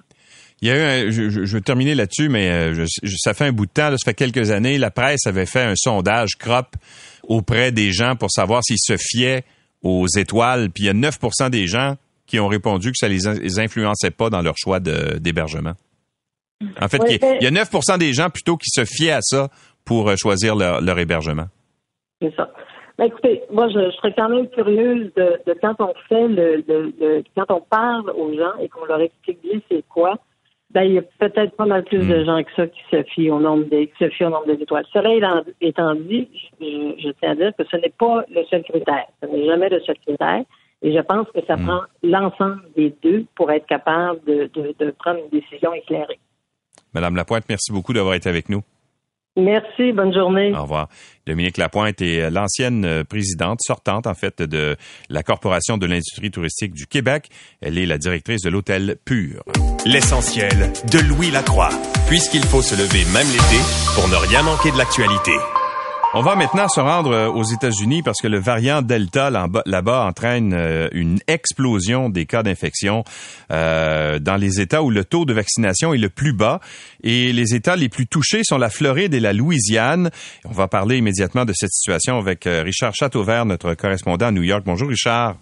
Il y a eu, je, je, vais terminer là-dessus, mais euh, ça fait un bout de temps, ça fait quelques années, la presse avait fait un sondage crop auprès des gens pour savoir s'ils se fiaient aux étoiles, puis il y a 9% des gens qui ont répondu que ça les, les influençait pas dans leur choix d'hébergement. En fait, il y a 9% des gens plutôt qui se fiaient à ça pour euh, choisir leur, leur hébergement. C'est ça. Ben, écoutez, moi, je, serais quand même curieuse de, de quand on fait le, le, quand on parle aux gens et qu'on leur explique bien c'est quoi. Ben, il y a peut-être pas mal plus de hmm. gens que ça qui se fient au nombre des, qui se fient au nombre des étoiles. Cela étant dit, je, je, tiens à dire que ce n'est pas le seul critère. Ce n'est jamais le seul critère. Et je pense que ça hmm. prend l'ensemble des deux pour être capable de, de, de prendre une décision éclairée. Madame Lapointe, merci beaucoup d'avoir été avec nous. Merci, bonne journée. Au revoir. Dominique Lapointe est euh, l'ancienne euh, présidente sortante, en fait, de la Corporation de l'industrie touristique du Québec. Elle est la directrice de l'hôtel Pur. L'essentiel de Louis Lacroix, puisqu'il faut se lever même l'été pour ne rien manquer de l'actualité. On va maintenant se rendre euh, aux États-Unis parce que le variant Delta là-bas entraîne euh, une explosion des cas d'infection euh, dans les États où le taux de vaccination est le plus bas. Et les États les plus touchés sont la Floride et la Louisiane. On va parler immédiatement de cette situation avec Richard Chateauvert, notre correspondant à New York. Bonjour Richard.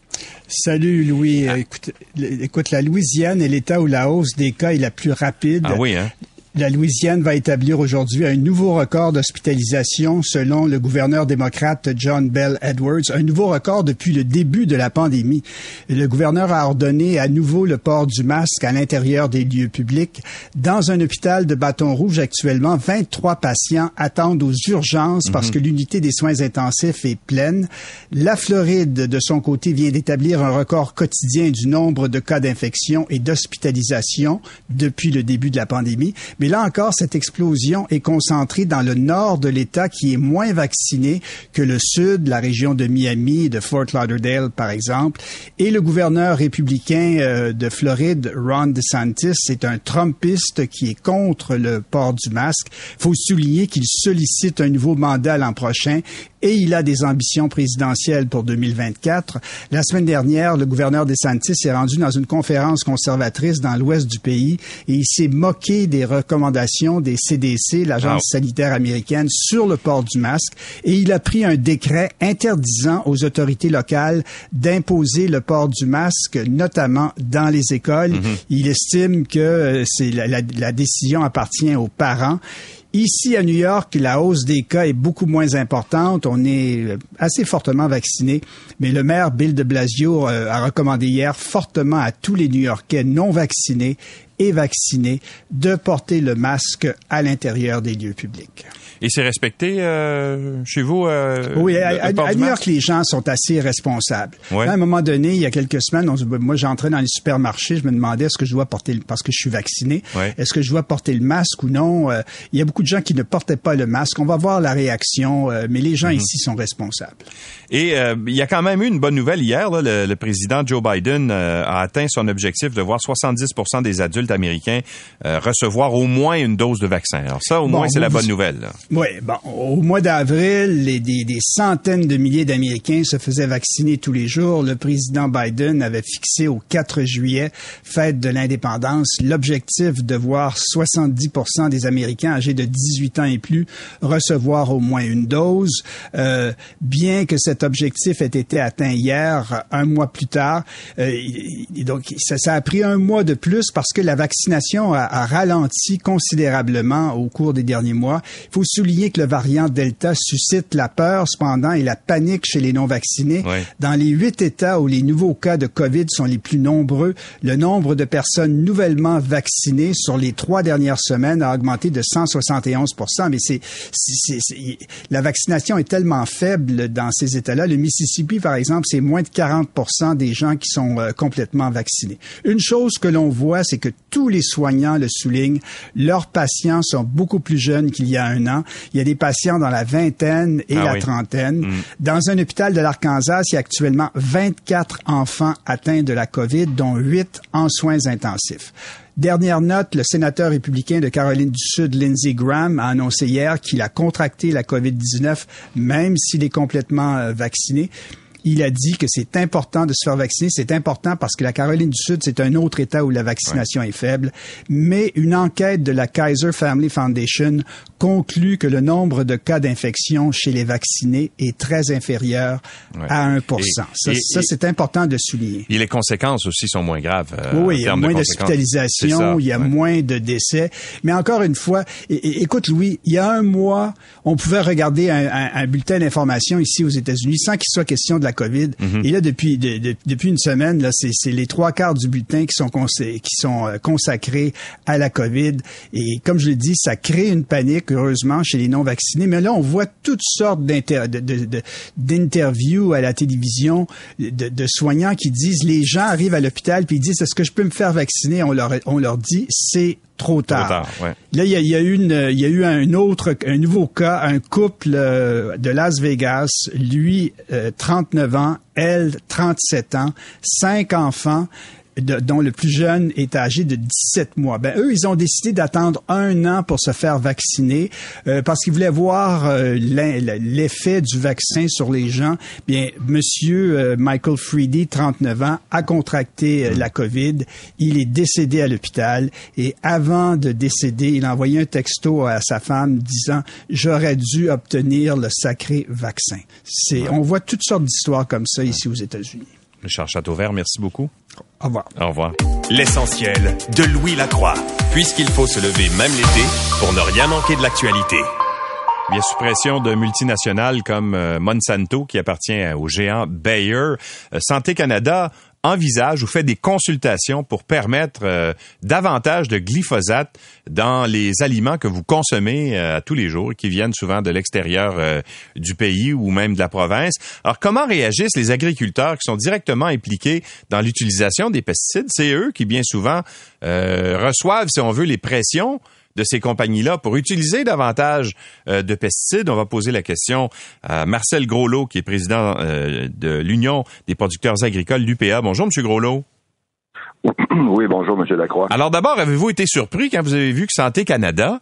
Salut Louis. Ah. Écoute, écoute, la Louisiane est l'État où la hausse des cas est la plus rapide. Ah oui, hein? La Louisiane va établir aujourd'hui un nouveau record d'hospitalisation selon le gouverneur démocrate John Bell Edwards, un nouveau record depuis le début de la pandémie. Le gouverneur a ordonné à nouveau le port du masque à l'intérieur des lieux publics. Dans un hôpital de Bâton Rouge actuellement, 23 patients attendent aux urgences parce mhm. que l'unité des soins intensifs est pleine. La Floride, de son côté, vient d'établir un record quotidien du nombre de cas d'infection et d'hospitalisation depuis le début de la pandémie. Mais là encore, cette explosion est concentrée dans le nord de l'État qui est moins vacciné que le sud, la région de Miami, de Fort Lauderdale, par exemple. Et le gouverneur républicain euh, de Floride, Ron DeSantis, c'est un Trumpiste qui est contre le port du masque. Faut souligner qu'il sollicite un nouveau mandat l'an prochain et il a des ambitions présidentielles pour 2024. La semaine dernière, le gouverneur DeSantis s'est rendu dans une conférence conservatrice dans l'ouest du pays et il s'est moqué des recommandations des CDC, l'agence sanitaire américaine, sur le port du masque et il a pris un décret interdisant aux autorités locales d'imposer le port du masque, notamment dans les écoles. Mm-hmm. Il estime que euh, c'est la, la décision appartient aux parents. Ici, à New York, la hausse des cas est beaucoup moins importante. On est assez fortement vacciné. Mais le maire Bill de Blasio euh, a recommandé hier fortement à tous les New-Yorkais non vaccinés et vaccinés de porter le masque à l'intérieur des lieux publics. Et c'est respecté euh, chez vous? Euh, oui, à, New York, les gens sont assez responsables. À un moment donné, il y a quelques semaines, moi j'entrais dans les supermarchés, je me demandais est-ce que je dois porter, parce que je suis vacciné, est-ce que je dois porter le masque ou non? Euh, il y a beaucoup de gens qui ne portaient pas le masque. On va voir la réaction, mais les gens mhm. ici sont responsables. Et il y a quand même eu une bonne nouvelle hier. Là, le, le, président Joe Biden a atteint son objectif de voir 70% des adultes américains recevoir au moins une dose de vaccin. Alors ça, au moins, c'est la bonne nouvelle. Là. Oui, bon, au mois d'avril, des, des, centaines de milliers d'Américains se faisaient vacciner tous les jours. Le président Biden avait fixé au 4 juillet, fête de l'indépendance, l'objectif de voir 70% des Américains âgés de 18 ans et plus recevoir au moins une dose. Euh, bien que cet objectif ait été atteint hier, un mois plus tard, euh, donc ça, ça, a pris un mois de plus parce que la vaccination a, a ralenti considérablement au cours des derniers mois. Il faut souligner que le variant Delta suscite la peur cependant et la panique chez les non-vaccinés. Dans les huit États où les nouveaux cas de COVID sont les plus nombreux, le nombre de personnes nouvellement vaccinées sur les trois dernières semaines a augmenté de 171% Mais c'est, la vaccination est tellement faible dans ces Le Mississippi, par exemple, c'est moins de 40 des gens qui sont euh, complètement vaccinés. Une chose que l'on voit, c'est que tous les soignants le soulignent, leurs patients sont beaucoup plus jeunes qu'il y a un an. Il y a des patients dans la vingtaine et ah la trentaine. Mm. Dans un hôpital de l'Arkansas, il y a actuellement 24 enfants atteints de la COVID, dont 8 en soins intensifs. Dernière note, le sénateur républicain de Caroline du Sud, Lindsey Graham, a annoncé hier qu'il a contracté la COVID-19, même s'il est complètement euh, vacciné. Il a dit que c'est important de se faire vacciner. C'est important parce que la Caroline du Sud, c'est un autre État où la vaccination est faible. Mais une enquête de la Kaiser Family Foundation conclut que le nombre de cas d'infection chez les vaccinés est très inférieur à 1 Ça, ça c'est important de souligner. Et les conséquences aussi sont moins graves. Euh, oui, il y a moins d'hospitalisation, il y a moins de décès. Mais encore une fois, écoute Louis, il y a un mois, on pouvait regarder un, bulletin d'information ici aux États-Unis sans qu'il soit question de la COVID. Mhm. Et là, depuis depuis une semaine, là, c'est les trois quarts du bulletin qui sont qui sont euh, consacrés à la COVID. Et comme je l'ai dit, ça crée une panique heureusement chez les non vaccinés. Mais là, on voit toutes sortes d'interviews à la télévision de, soignants qui disent les gens arrivent à l'hôpital puis ils disent est-ce que je peux me faire vacciner? On leur on leur dit c'est trop tard. Là, il y a, y a, eu une, il y a eu un autre, un nouveau cas, un couple euh, de Las Vegas, lui, 39 euh, ans, elle, 37 ans, cinq enfants dont le plus jeune est âgé de 17 mois. Ben eux, ils ont décidé d'attendre un an pour se faire vacciner euh, parce qu'ils voulaient voir euh, l'effet du vaccin sur les gens. Bien, Monsieur euh, Michael Freedy, 39 ans, a contracté la COVID. Il est décédé à l'hôpital et avant de décéder, il a envoyé un texto à sa femme disant j'aurais dû obtenir le sacré vaccin. C'est, on voit toutes sortes d'histoires comme ça ici aux États-Unis. Richard Châteauvert, merci beaucoup. Au revoir. Au revoir. L'essentiel de Louis Lacroix, puisqu'il faut se lever même l'été pour ne rien manquer de l'actualité. Bien, suppression de multinationales comme euh, Monsanto, qui appartient au géant Bayer. Euh, Santé Canada envisage ou fait des consultations pour permettre euh, davantage de glyphosate dans les aliments que vous consommez euh, tous les jours, qui viennent souvent de l'extérieur euh, du pays ou même de la province. Alors, comment réagissent les agriculteurs qui sont directement impliqués dans l'utilisation des pesticides? C'est eux qui, bien souvent, reçoivent, si on veut, les pressions de ces compagnies-là pour utiliser davantage euh, de pesticides. On va poser la question à Marcel Groslot, qui est président euh, de l'Union des producteurs agricoles, l'UPA. Bonjour, Monsieur Groslot. Oui, bonjour, Monsieur Lacroix. Alors d'abord, avez-vous été surpris quand vous avez vu que Santé Canada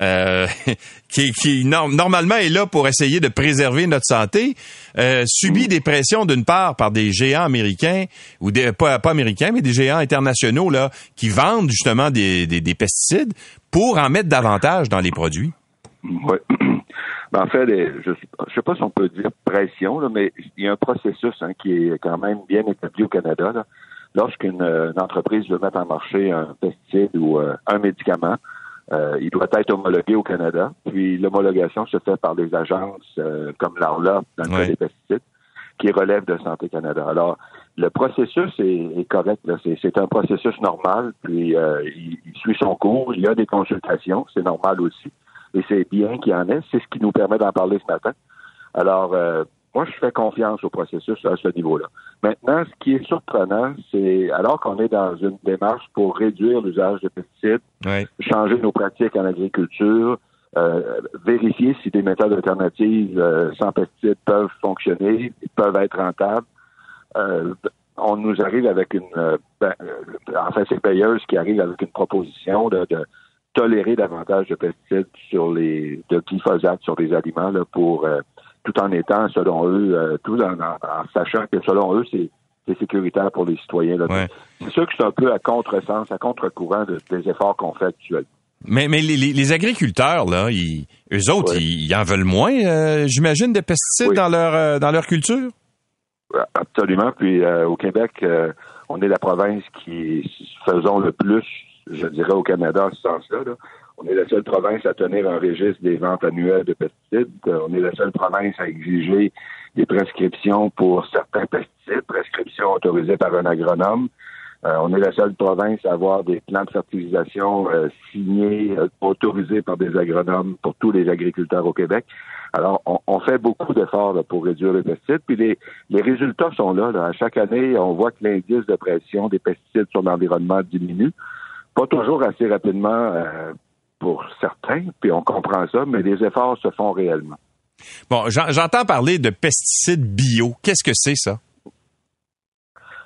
euh, *laughs* qui, qui normalement est là pour essayer de préserver notre santé, euh, subit des pressions d'une part par des géants américains ou des pas, pas américains mais des géants internationaux là qui vendent justement des, des, pesticides pour en mettre davantage dans les produits. Oui. *clears throat* Ben, en fait, je ne sais pas si on peut dire pression, là, mais il y a un processus hein, qui est quand même bien établi au Canada. Lorsqu'une entreprise veut mettre en marché un pesticide ou euh, un médicament, euh, il doit être homologué au Canada. Puis l'homologation se fait par des agences euh, comme l'ARLA, dans le cas des pesticides, qui relèvent de Santé Canada. Alors, le processus est, correct. C'est un processus normal, puis euh, il, suit son cours. Il y a des consultations, c'est normal aussi. Et c'est bien qu'il y en ait. C'est ce qui nous permet d'en parler ce matin. Alors, moi, je fais confiance au processus à ce niveau-là. Maintenant, ce qui est surprenant, c'est alors qu'on est dans une démarche pour réduire l'usage de pesticides, changer nos pratiques en agriculture, euh, vérifier si des méthodes alternatives euh, sans pesticides peuvent fonctionner, peuvent être rentables. Euh, on nous arrive avec une, ben, enfin c'est payeuse qui arrive avec une proposition de, tolérer davantage de pesticides sur les, de glyphosate sur les aliments là, pour tout en étant, selon eux, euh, tout en, sachant que selon eux, c'est sécuritaire pour les citoyens. C'est sûr que c'est un peu à contresens, à contre-courant des efforts qu'on fait actuellement. Mais, mais les, agriculteurs, là, ils, eux autres, ils, en veulent moins, euh, j'imagine, de pesticides dans leur euh, dans leur culture? Absolument. Puis au Québec, on est la province qui faisons le plus, je dirais, au Canada en ce sens-là. On est la seule province à tenir un registre des ventes annuelles de pesticides. Euh, on est la seule province à exiger des prescriptions pour certains pesticides, prescriptions autorisées par un agronome. Euh, on est la seule province à avoir des plans de fertilisation euh, signés, autorisés par des agronomes pour tous les agriculteurs au Québec. Alors, on, fait beaucoup d'efforts pour réduire les pesticides. Puis les, les résultats sont là, là. À chaque année, on voit que l'indice de pression des pesticides sur l'environnement diminue. Pas toujours assez rapidement pour certains, puis on comprend ça, mais les efforts se font réellement. Bon, j'entends parler de pesticides bio. Qu'est-ce que c'est ça?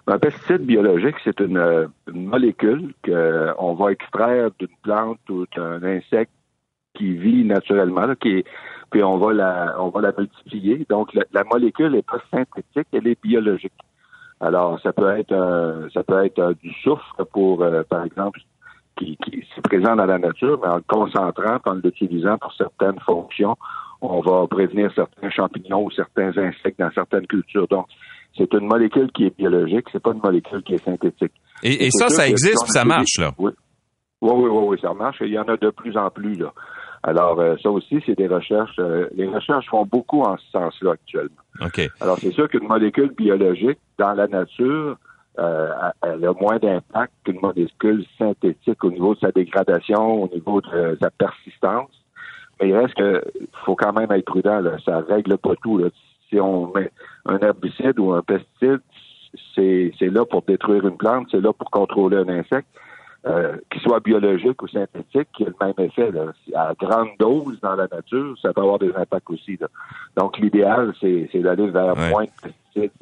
Un pesticide biologique, c'est une, molécule qu'on va extraire d'une plante ou d'un insecte qui vit naturellement, qui est puis on va la, on va la multiplier. Donc, la, molécule n'est pas synthétique, elle est biologique. Alors, ça peut être, ça peut être du soufre pour, euh, par exemple, qui, qui est présent dans la nature, mais en le concentrant, en l'utilisant pour certaines fonctions, on va prévenir certains champignons ou certains insectes dans certaines cultures. Donc, c'est une molécule qui est biologique, c'est pas une molécule qui est synthétique. Et, ça, ça existe, ça marche, là. Oui. Oui, oui, oui, ça marche. il y en a de plus en plus, là. Alors, euh, ça aussi, c'est des recherches. Euh, les recherches font beaucoup en ce sens-là actuellement. OK. Alors, c'est sûr qu'une molécule biologique, dans la nature, euh, elle a moins d'impact qu'une molécule synthétique au niveau de sa dégradation, au niveau de sa persistance. Mais il reste que faut quand même être prudent. Là. Ça règle pas tout. Là. Si on met un herbicide ou un pesticide, c'est, c'est là pour détruire une plante, c'est là pour contrôler un insecte. Euh, qu'il soit biologique ou synthétique, qui a le même effet. Là. À grande dose dans la nature, ça peut avoir des impacts aussi. Là. Donc, l'idéal, c'est, c'est d'aller vers moins de pesticides.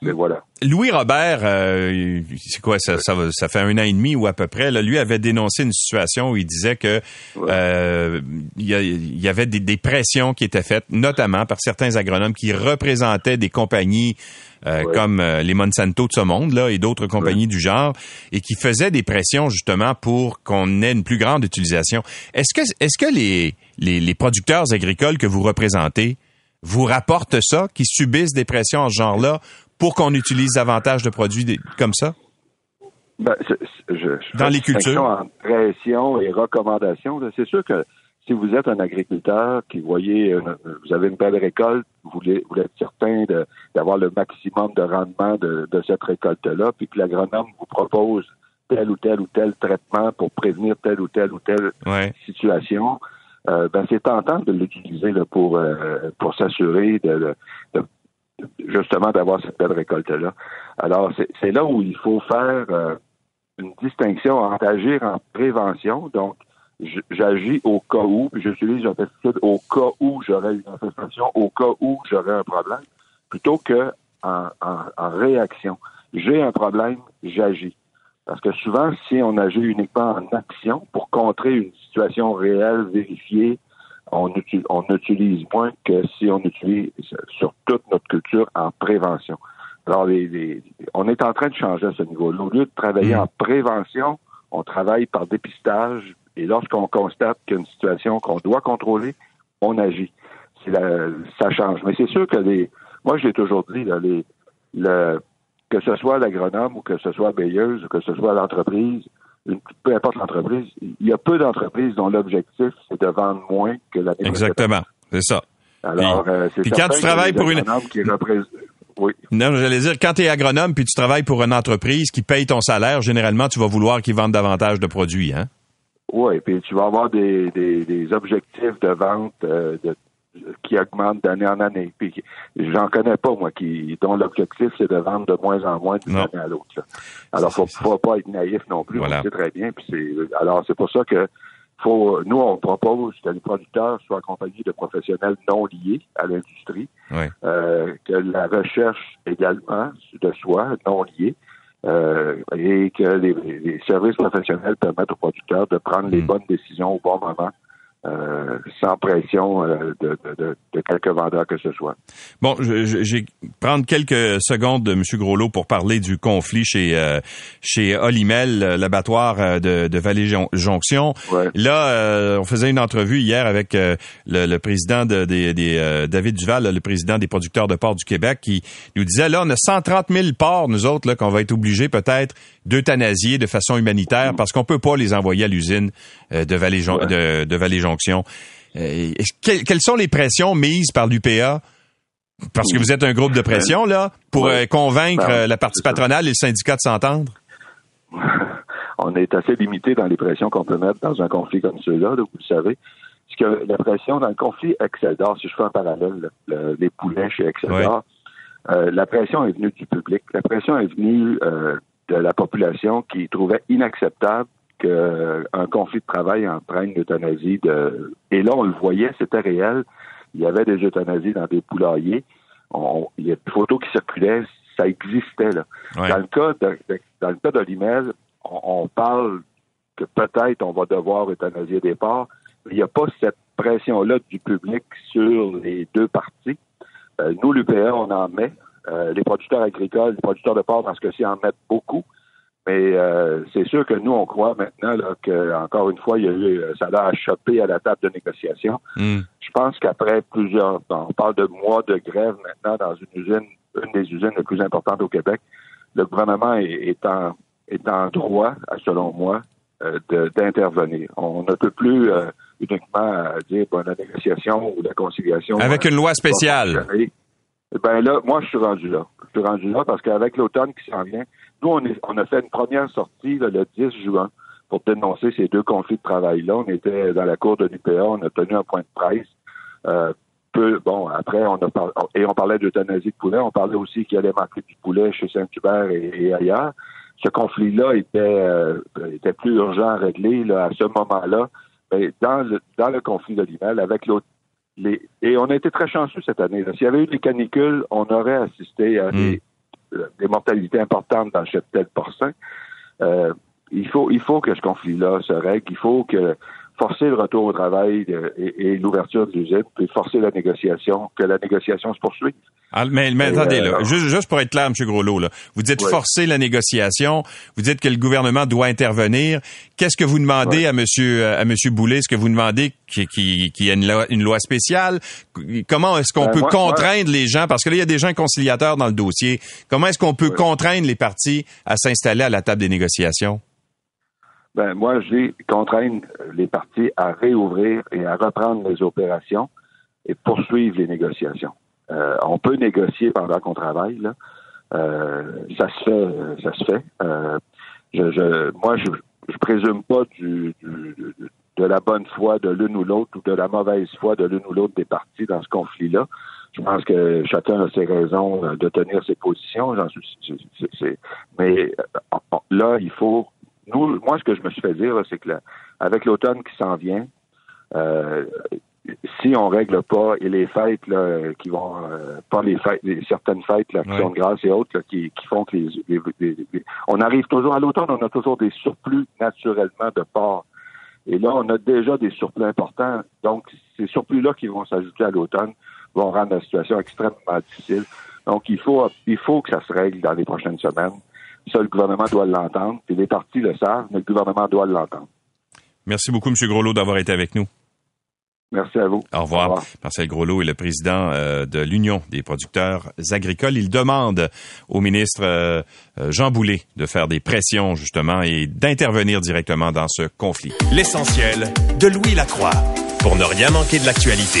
Mais voilà. Louis Robert, euh, c'est quoi ça, ça, ça, fait un an et demi ou à peu près. Là, lui avait dénoncé une situation où il disait que euh, il y, avait des, des, pressions qui étaient faites, notamment par certains agronomes qui représentaient des compagnies euh, comme euh, les Monsanto de ce monde là et d'autres compagnies du genre et qui faisaient des pressions justement pour qu'on ait une plus grande utilisation. Est-ce que est-ce que les, les, les producteurs agricoles que vous représentez vous rapportent ça, qui subissent des pressions en ce genre-là pour qu'on utilise davantage de produits comme ça? Ben, Dans les cultures. En pression et recommandations, c'est sûr que si vous êtes un agriculteur qui voyez, vous avez une belle récolte, vous voulez, vous êtes certain d'avoir le maximum de rendement de, cette récolte-là, puis que l'agronome vous propose tel ou tel ou tel traitement pour prévenir telle ou telle ou telle situation, euh, ben c'est tentant de l'utiliser pour euh, pour s'assurer de, de, justement d'avoir cette belle récolte-là. Alors, c'est là où il faut faire euh, une distinction entre agir en prévention, donc j'agis au cas où, j'utilise un pesticide au cas où j'aurais une infestation, au cas où j'aurais un problème, plutôt que en, en, réaction. J'ai un problème, j'agis. Parce que souvent, si on agit uniquement en action pour contrer une situation réelle, vérifiée, on, utilise, on utilise moins que si on utilise sur toute notre culture en prévention. Alors, les, on est en train de changer à ce niveau-là. Au lieu de travailler mmh. en prévention, on travaille par dépistage et lorsqu'on constate qu'il y a une situation qu'on doit contrôler, on agit. ça change. Mais c'est sûr que les, moi, je l'ai toujours dit, là, les, le, que ce soit l'agronome ou que ce soit Bayeuse ou que ce soit l'entreprise, peu importe l'entreprise, il y a peu d'entreprises dont l'objectif, c'est de vendre moins que la Exactement, c'est ça. Alors, euh, c'est puis quand tu travailles pour une... Qui oui. Non, j'allais dire, quand tu es agronome puis tu travailles pour une entreprise qui paye ton salaire, généralement, tu vas vouloir qu'ils vendent davantage de produits, hein? Oui, puis tu vas avoir des, des, objectifs de vente euh, de qui augmente d'année en année. Puis j'en connais pas, moi, qui dont l'objectif, c'est de vendre de moins en moins d'une année à l'autre. Alors, faut, faut pas être naïf non plus, sait très bien. Puis c'est alors c'est pour ça que faut nous, on propose que les producteurs soient accompagnés de professionnels non liés à l'industrie, euh, que la recherche également de soi, non liée. Euh, et que les, les, services professionnels permettent aux producteurs de prendre les mm. bonnes décisions au bon moment euh, sans pression euh, de, de, de, quelque vendeur que ce soit. Bon, je, vais prendre quelques secondes de M. Groslot pour parler du conflit chez euh, chez Olimel, l'abattoir de, de Vallée-Jonction. Là, on faisait une entrevue hier avec le, président de, des, David Duval, le président des producteurs de porc du Québec, qui nous disait, là, on a 130 000 porcs, nous autres, là, qu'on va être obligés peut-être d'euthanasier de façon humanitaire parce qu'on peut pas les envoyer à l'usine de Vallée-Jonction. De, de Vallée euh, quelles sont les pressions mises par l'UPA? Parce que vous êtes un groupe de pression, là, pour euh, convaincre ben, euh, la partie patronale et le syndicat de s'entendre? *laughs* On est assez limité dans les pressions qu'on peut mettre dans un conflit comme celui-là, vous le savez. Parce que la pression dans le conflit Exceldor, si je fais un parallèle, les poulets chez Exceldor, la pression est venue du public. La pression est venue de la population qui trouvait inacceptable qu'un conflit de travail entraîne l'euthanasie de. Et là, on le voyait, c'était réel. Il y avait des euthanasies dans des poulaillers. il y a des photos qui circulaient, ça existait là. Dans le cas de, dans le cas on, parle que peut-être on va devoir euthanasier des porcs, il n'y a pas cette pression-là du public sur les deux parties. Euh, nous, l'UPA, on en met. Euh, les producteurs agricoles, les producteurs de porc, parce que s'ils en mettent beaucoup. Mais euh, c'est sûr que nous, on croit maintenant là, que, encore une fois, il y a eu, ça a achoppé à la table de négociation. Hmm. Je pense qu'après plusieurs, on parle de mois de grève maintenant dans une usine, une des usines les plus importantes au Québec. Le gouvernement est, en, est en droit, selon moi, d'intervenir. On ne peut plus uniquement dire bon, la négociation ou la conciliation. Avec une loi spéciale. Ben là, moi, je suis rendu là. Je suis rendu là parce qu'avec l'automne qui s'en vient, nous, on, est, on a fait une première sortie le 10 juin pour dénoncer ces deux conflits de travail-là. On était dans la cour de l'UPA, on a tenu un point de presse. Euh, peu, bon, après, on a parlé, et on parlait d'euthanasie de poulet. On parlait aussi qu'il allait manquer du poulet chez Saint-Hubert et, ailleurs. Ce conflit-là était, euh, était plus urgent à régler là, à ce moment-là. Mais dans le, dans le conflit de l'hiver, avec et on a été très chanceux cette année. S'il y avait eu des canicules, on aurait assisté à des, hmm. euh, mortalités importantes dans le cheptel porcin. Euh, il faut, il faut que ce conflit-là se règle. Il faut que forcer le retour au travail euh, et, l'ouverture de l'usine, puis forcer la négociation, que la négociation se poursuive. Ah, mais, mais attendez, là, juste, juste, pour être clair, M. Groslot, là, vous dites forcer la négociation, vous dites que le gouvernement doit intervenir. Qu'est-ce que vous demandez à M. à Monsieur Boulet? Est-ce que vous demandez qu'il y ait une loi, spéciale? Comment est-ce qu'on ben, peut contraindre les gens? Parce que là, il y a des gens conciliateurs dans le dossier. Comment est-ce qu'on peut contraindre les partis à s'installer à la table des négociations? Ben, moi, j'ai contraint les partis à réouvrir et à reprendre les opérations et poursuivre les négociations. Euh, on peut négocier pendant qu'on travaille, là. Euh, ça se fait, ça se fait. Euh, je, je, moi, je, je présume pas du, de la bonne foi de l'une ou l'autre ou de la mauvaise foi de l'une ou l'autre des partis dans ce conflit-là. Je pense que chacun a ses raisons de tenir ses positions. mais là, il faut nous, moi, ce que je me suis fait dire, c'est que avec l'automne qui s'en vient, euh, si on règle pas et les fêtes là, qui vont euh, pas les fêtes, certaines fêtes là, qui sont de grâce et autres qui, font que les, on arrive toujours à l'automne, on a toujours des surplus naturellement de porc. Et là, on a déjà des surplus importants. Donc, ces surplus-là qui vont s'ajouter à l'automne vont rendre la situation extrêmement difficile. Donc, il faut, il faut que ça se règle dans les prochaines semaines. Ça, le gouvernement doit l'entendre. Et les partis le savent, mais le gouvernement doit l'entendre. Merci beaucoup, M. Groslo, d'avoir été avec nous. Merci à vous. Au revoir. Marcel Groslo est le président euh, de l'Union des producteurs agricoles. Il demande au ministre euh, euh, Jean Boulet de faire des pressions, justement, et d'intervenir directement dans ce conflit. L'essentiel de Louis Lacroix, pour ne rien manquer de l'actualité.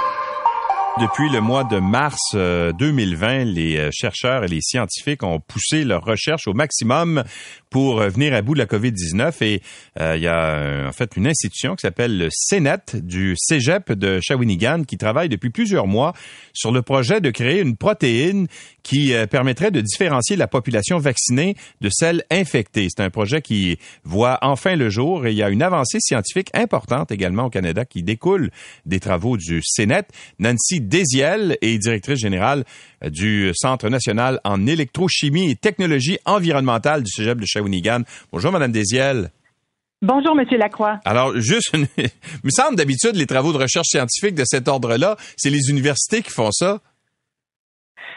Depuis le mois de mars 2020, euh, les euh, chercheurs et les scientifiques ont poussé leurs recherches au maximum pour euh, venir à bout de la COVID-19 et il y a en fait une institution qui s'appelle le CNET du Cégep de Shawinigan qui travaille depuis plusieurs mois sur le projet de créer une protéine qui permettrait de différencier la population vaccinée de celle infectée. C'est un projet qui voit enfin le jour et il y a une avancée scientifique importante également au Canada qui découle des travaux du CNET. Nancy Desiel est directrice générale du Centre national en électrochimie et technologie environnementale du Cégep de Shawinigan. Bonjour, Madame Desiel. Bonjour, Monsieur Lacroix. Alors, juste, *laughs* il me semble d'habitude, les travaux de recherche scientifique de cet ordre-là, c'est les universités qui font ça.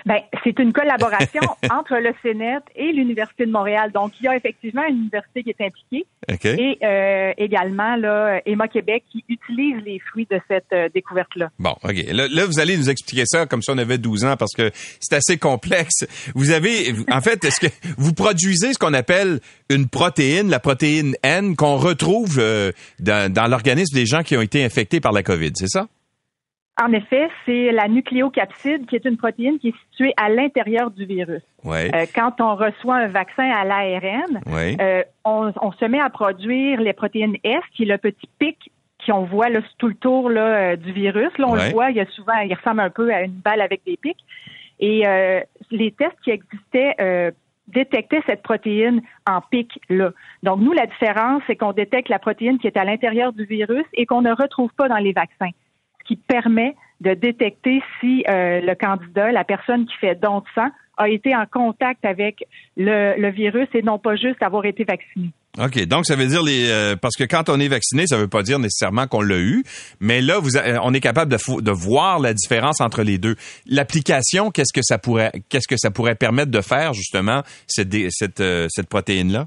Ben, c'est une collaboration *laughs* entre le CNET et l'Université de Montréal. Donc, il y a effectivement une université qui est impliquée et euh, également là, Emma Québec qui utilise les fruits de cette euh, découverte-là. Bon, OK. Là, vous allez nous expliquer ça comme si on avait 12 ans parce que c'est assez complexe. Vous avez, en fait, est-ce que vous produisez ce qu'on appelle une protéine, la protéine N, qu'on retrouve euh, dans, dans l'organisme des gens qui ont été infectés par la COVID, c'est ça? En effet, c'est la nucléocapside qui est une protéine qui est située à l'intérieur du virus. Euh, quand on reçoit un vaccin à l'ARN, euh, on, se met à produire les protéines S, qui est le petit pic qu'on voit là, tout le tour là, euh, du virus. Là, on le voit, il y a souvent, il ressemble un peu à une balle avec des pics. Et les tests qui existaient détectaient cette protéine en pic là. Donc nous, la différence, c'est qu'on détecte la protéine qui est à l'intérieur du virus et qu'on ne retrouve pas dans les vaccins qui permet de détecter si euh, le candidat, la personne qui fait don de sang, a été en contact avec le, virus et non pas juste avoir été vacciné. OK, donc ça veut dire les euh, parce que quand on est vacciné, ça veut pas dire nécessairement qu'on l'a eu, mais là vous on est capable de, de voir la différence entre les deux. L'application, qu'est-ce que ça pourrait qu'est-ce que ça pourrait permettre de faire justement cette cette, euh, cette protéine là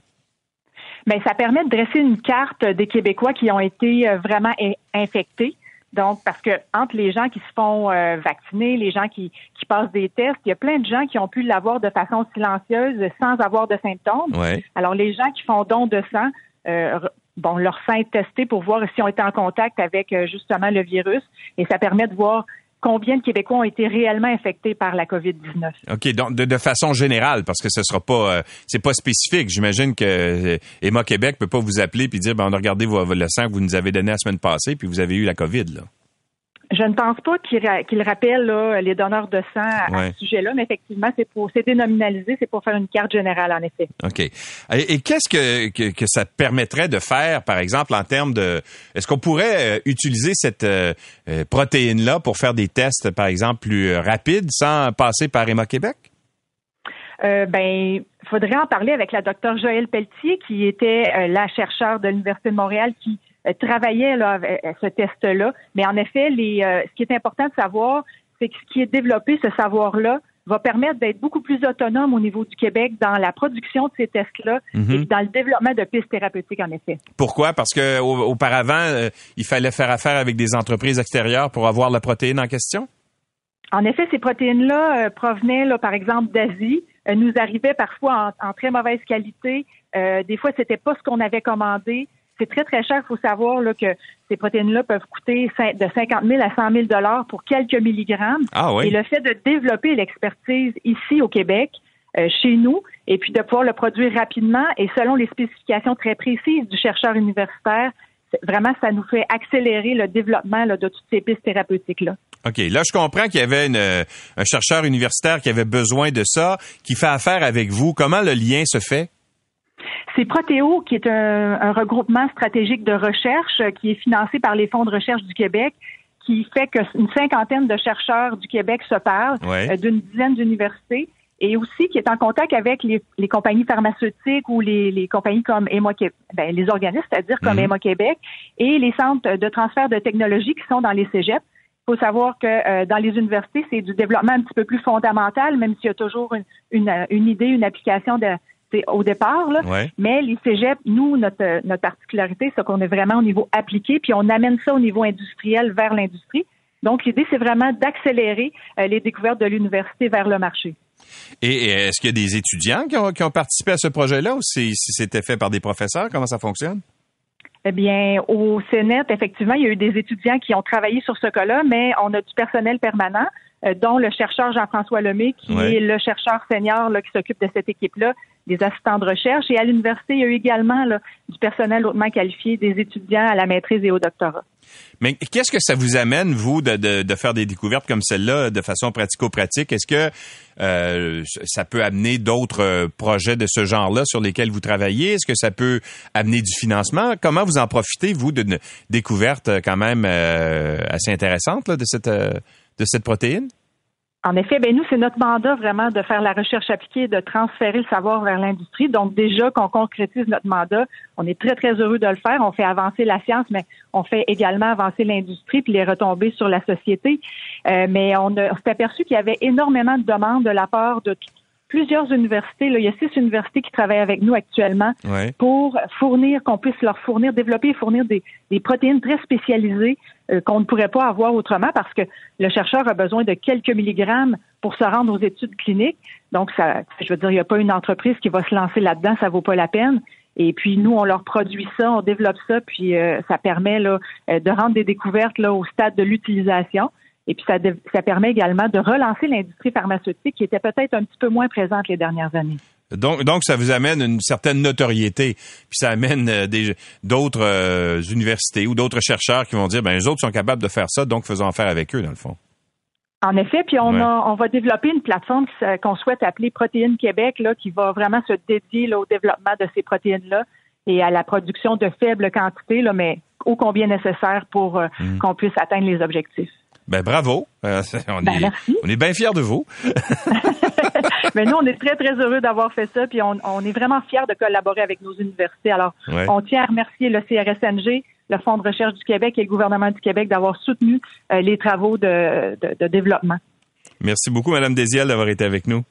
Bien, ça permet de dresser une carte des Québécois qui ont été euh, vraiment infectés. Donc, parce que entre les gens qui se font euh, vacciner, les gens qui, qui passent des tests, il y a plein de gens qui ont pu l'avoir de façon silencieuse sans avoir de symptômes. Alors, les gens qui font don de sang, euh, bon, leur sang est testé pour voir s'ils ont été en contact avec euh, justement le virus et ça permet de voir combien de Québécois ont été réellement infectés par la COVID-19. OK, donc de, façon générale, parce que ce sera pas, c'est pas spécifique. J'imagine que Emma Québec peut pas vous appeler puis dire, ben, on a regardé le sang que vous nous avez donné la semaine passée, puis vous avez eu la COVID, là. Je ne pense pas qu'il rappelle les donneurs de sang à, ce sujet-là, mais effectivement, c'est pour c'est dénominalisé, c'est pour faire une carte générale, en effet. OK. Et, qu'est-ce que, que, ça permettrait de faire, par exemple, en termes de est-ce qu'on pourrait euh, utiliser cette euh, euh, protéine-là pour faire des tests, par exemple, plus rapides sans passer par Emma Québec? Euh, ben, faudrait en parler avec la docteure Joëlle Pelletier, qui était la chercheure de l'Université de Montréal qui euh, travaillait là, avec euh, ce test-là. Mais en effet, les, euh, ce qui est important de savoir, c'est que ce qui est développé, ce savoir-là, va permettre d'être beaucoup plus autonome au niveau du Québec dans la production de ces tests-là mhm. et dans le développement de pistes thérapeutiques, en effet. Pourquoi? Parce que auparavant, il fallait faire affaire avec des entreprises extérieures pour avoir la protéine en question? En effet, ces protéines-là provenaient, là, par exemple, d'Asie, nous arrivaient parfois en, très mauvaise qualité. des fois, c'était pas ce qu'on avait commandé c'est très, très cher. Il faut savoir là, que ces protéines-là peuvent coûter de 50 000 à 100 000 dollars pour quelques milligrammes. Ah Et le fait de développer l'expertise ici au Québec, euh, chez nous, et puis de pouvoir le produire rapidement et selon les spécifications très précises du chercheur universitaire, vraiment, ça nous fait accélérer le développement de toutes ces pistes thérapeutiques-là. OK. Là, je comprends qu'il y avait un chercheur universitaire qui avait besoin de ça, qui fait affaire avec vous. Comment le lien se fait? C'est Protéo, qui est un, regroupement stratégique de recherche euh, qui est financé par les fonds de recherche du Québec, qui fait qu'une cinquantaine de chercheurs du Québec se parlent euh, d'une dizaine d'universités et aussi qui est en contact avec les, compagnies pharmaceutiques ou les, compagnies comme Emo ben, les organismes, c'est-à-dire comme mhm. Québec et les centres de transfert de technologie qui sont dans les cégeps. Il faut savoir que euh, dans les universités, c'est du développement un petit peu plus fondamental, même s'il y a toujours une, une idée, une application de, au départ. Là. Mais les cégeps, nous, notre, notre particularité, c'est qu'on est vraiment au niveau appliqué, puis on amène ça au niveau industriel vers l'industrie. Donc, l'idée, c'est vraiment d'accélérer euh, les découvertes de l'université vers le marché. Et, est-ce qu'il y a des étudiants qui ont, qui ont participé à ce projet-là ou si, si c'était fait par des professeurs? Comment ça fonctionne? Eh bien, au CNET, effectivement, il y a eu des étudiants qui ont travaillé sur ce cas-là, mais on a du personnel permanent. Euh, dont le chercheur Jean-François Lemay, qui est le chercheur senior là, qui s'occupe de cette équipe-là, des assistants de recherche. Et à l'université, il y a eu également du personnel hautement qualifié, des étudiants à la maîtrise et au doctorat. Mais qu'est-ce que ça vous amène, vous, de, faire des découvertes comme celle-là de façon pratico-pratique? Est-ce que euh, ça peut amener d'autres euh, projets de ce genre-là sur lesquels vous travaillez? Est-ce que ça peut amener du financement? Comment vous en profitez, vous, d'une découverte quand même euh, assez intéressante de cette de cette protéine? En effet, ben nous, c'est notre mandat vraiment de faire la recherche appliquée, de transférer le savoir vers l'industrie. Donc déjà qu'on concrétise notre mandat, on est très, très heureux de le faire. On fait avancer la science, mais on fait également avancer l'industrie puis les retomber sur la société. Euh, mais on, on s'est aperçu qu'il y avait énormément de demandes de la part de plusieurs universités. Là, il y a six universités qui travaillent avec nous actuellement pour fournir, qu'on puisse leur fournir, développer et fournir des, des protéines très spécialisées qu'on ne pourrait pas avoir autrement parce que le chercheur a besoin de quelques milligrammes pour se rendre aux études cliniques. Donc, ça, je veux dire, il n'y a pas une entreprise qui va se lancer là-dedans, ça vaut pas la peine. Et puis nous, on leur produit ça, on développe ça, puis euh, ça permet là, euh, de rendre des découvertes là, au stade de l'utilisation. Et puis ça, ça permet également de relancer l'industrie pharmaceutique qui était peut-être un petit peu moins présente les dernières années. Donc, donc, ça vous amène une certaine notoriété, puis ça amène euh, d'autres euh, universités ou d'autres chercheurs qui vont dire, ben les autres sont capables de faire ça, donc faisons affaire avec eux dans le fond. En effet, puis on, on va développer une plateforme qu'on souhaite appeler Protéines Québec, là, qui va vraiment se dédier au développement de ces protéines-là et à la production de faibles quantités, là, mais ô combien nécessaire pour euh, mm. qu'on puisse atteindre les objectifs. Ben bravo. Euh, *laughs* on, ben, est, on est bien fiers de vous. *laughs* Mais nous, on est très, très heureux d'avoir fait ça, puis on, est vraiment fiers de collaborer avec nos universités. Alors, on tient à remercier le CRSNG, le Fonds de recherche du Québec et le gouvernement du Québec d'avoir soutenu euh, les travaux de, de développement. Merci beaucoup, Madame Desiel, d'avoir été avec nous.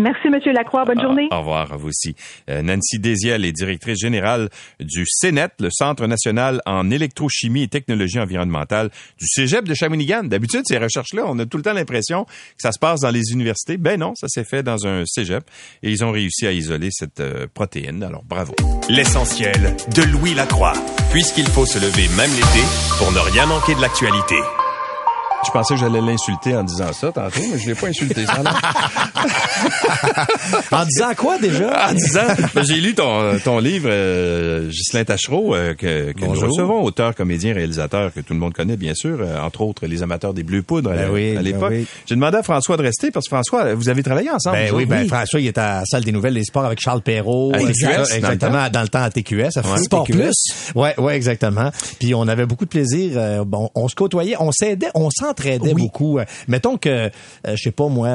Merci, Monsieur Lacroix. Bonne ah, journée. Au revoir à vous aussi. Euh, Nancy Désiel est directrice générale du CENET, le Centre national en électrochimie et technologie environnementale du Cégep de Shawinigan. D'habitude, ces recherches-là, on a tout le temps l'impression que ça se passe dans les universités. Ben non, ça s'est fait dans un Cégep et ils ont réussi à isoler cette euh, protéine. Alors, bravo. L'essentiel de Louis Lacroix, puisqu'il faut se lever même l'été pour ne rien manquer de l'actualité. Je pensais que j'allais l'insulter en disant ça tantôt, mais je l'ai pas insulté. Ça, *laughs* en disant quoi déjà? En disant, ben, j'ai lu ton, ton livre, euh, Ghislain Tachereau, euh, que, que nous recevons, auteur, comédien, réalisateur, que tout le monde connaît, bien sûr, euh, entre autres les amateurs des Bleus Poudres à, ben l'époque. Ben j'ai demandé à François de rester, parce que François, vous avez travaillé ensemble. Ben oui, ben François, il était à la salle des nouvelles des sports avec Charles Perrault. À TQS, exactement, dans le temps à TQS, à ouais. Sport Plus. Ouais, ouais, exactement. Puis on avait beaucoup de plaisir. bon, on se côtoyait, on s'aidait, on s'entraidait beaucoup. mettons que, je sais pas moi,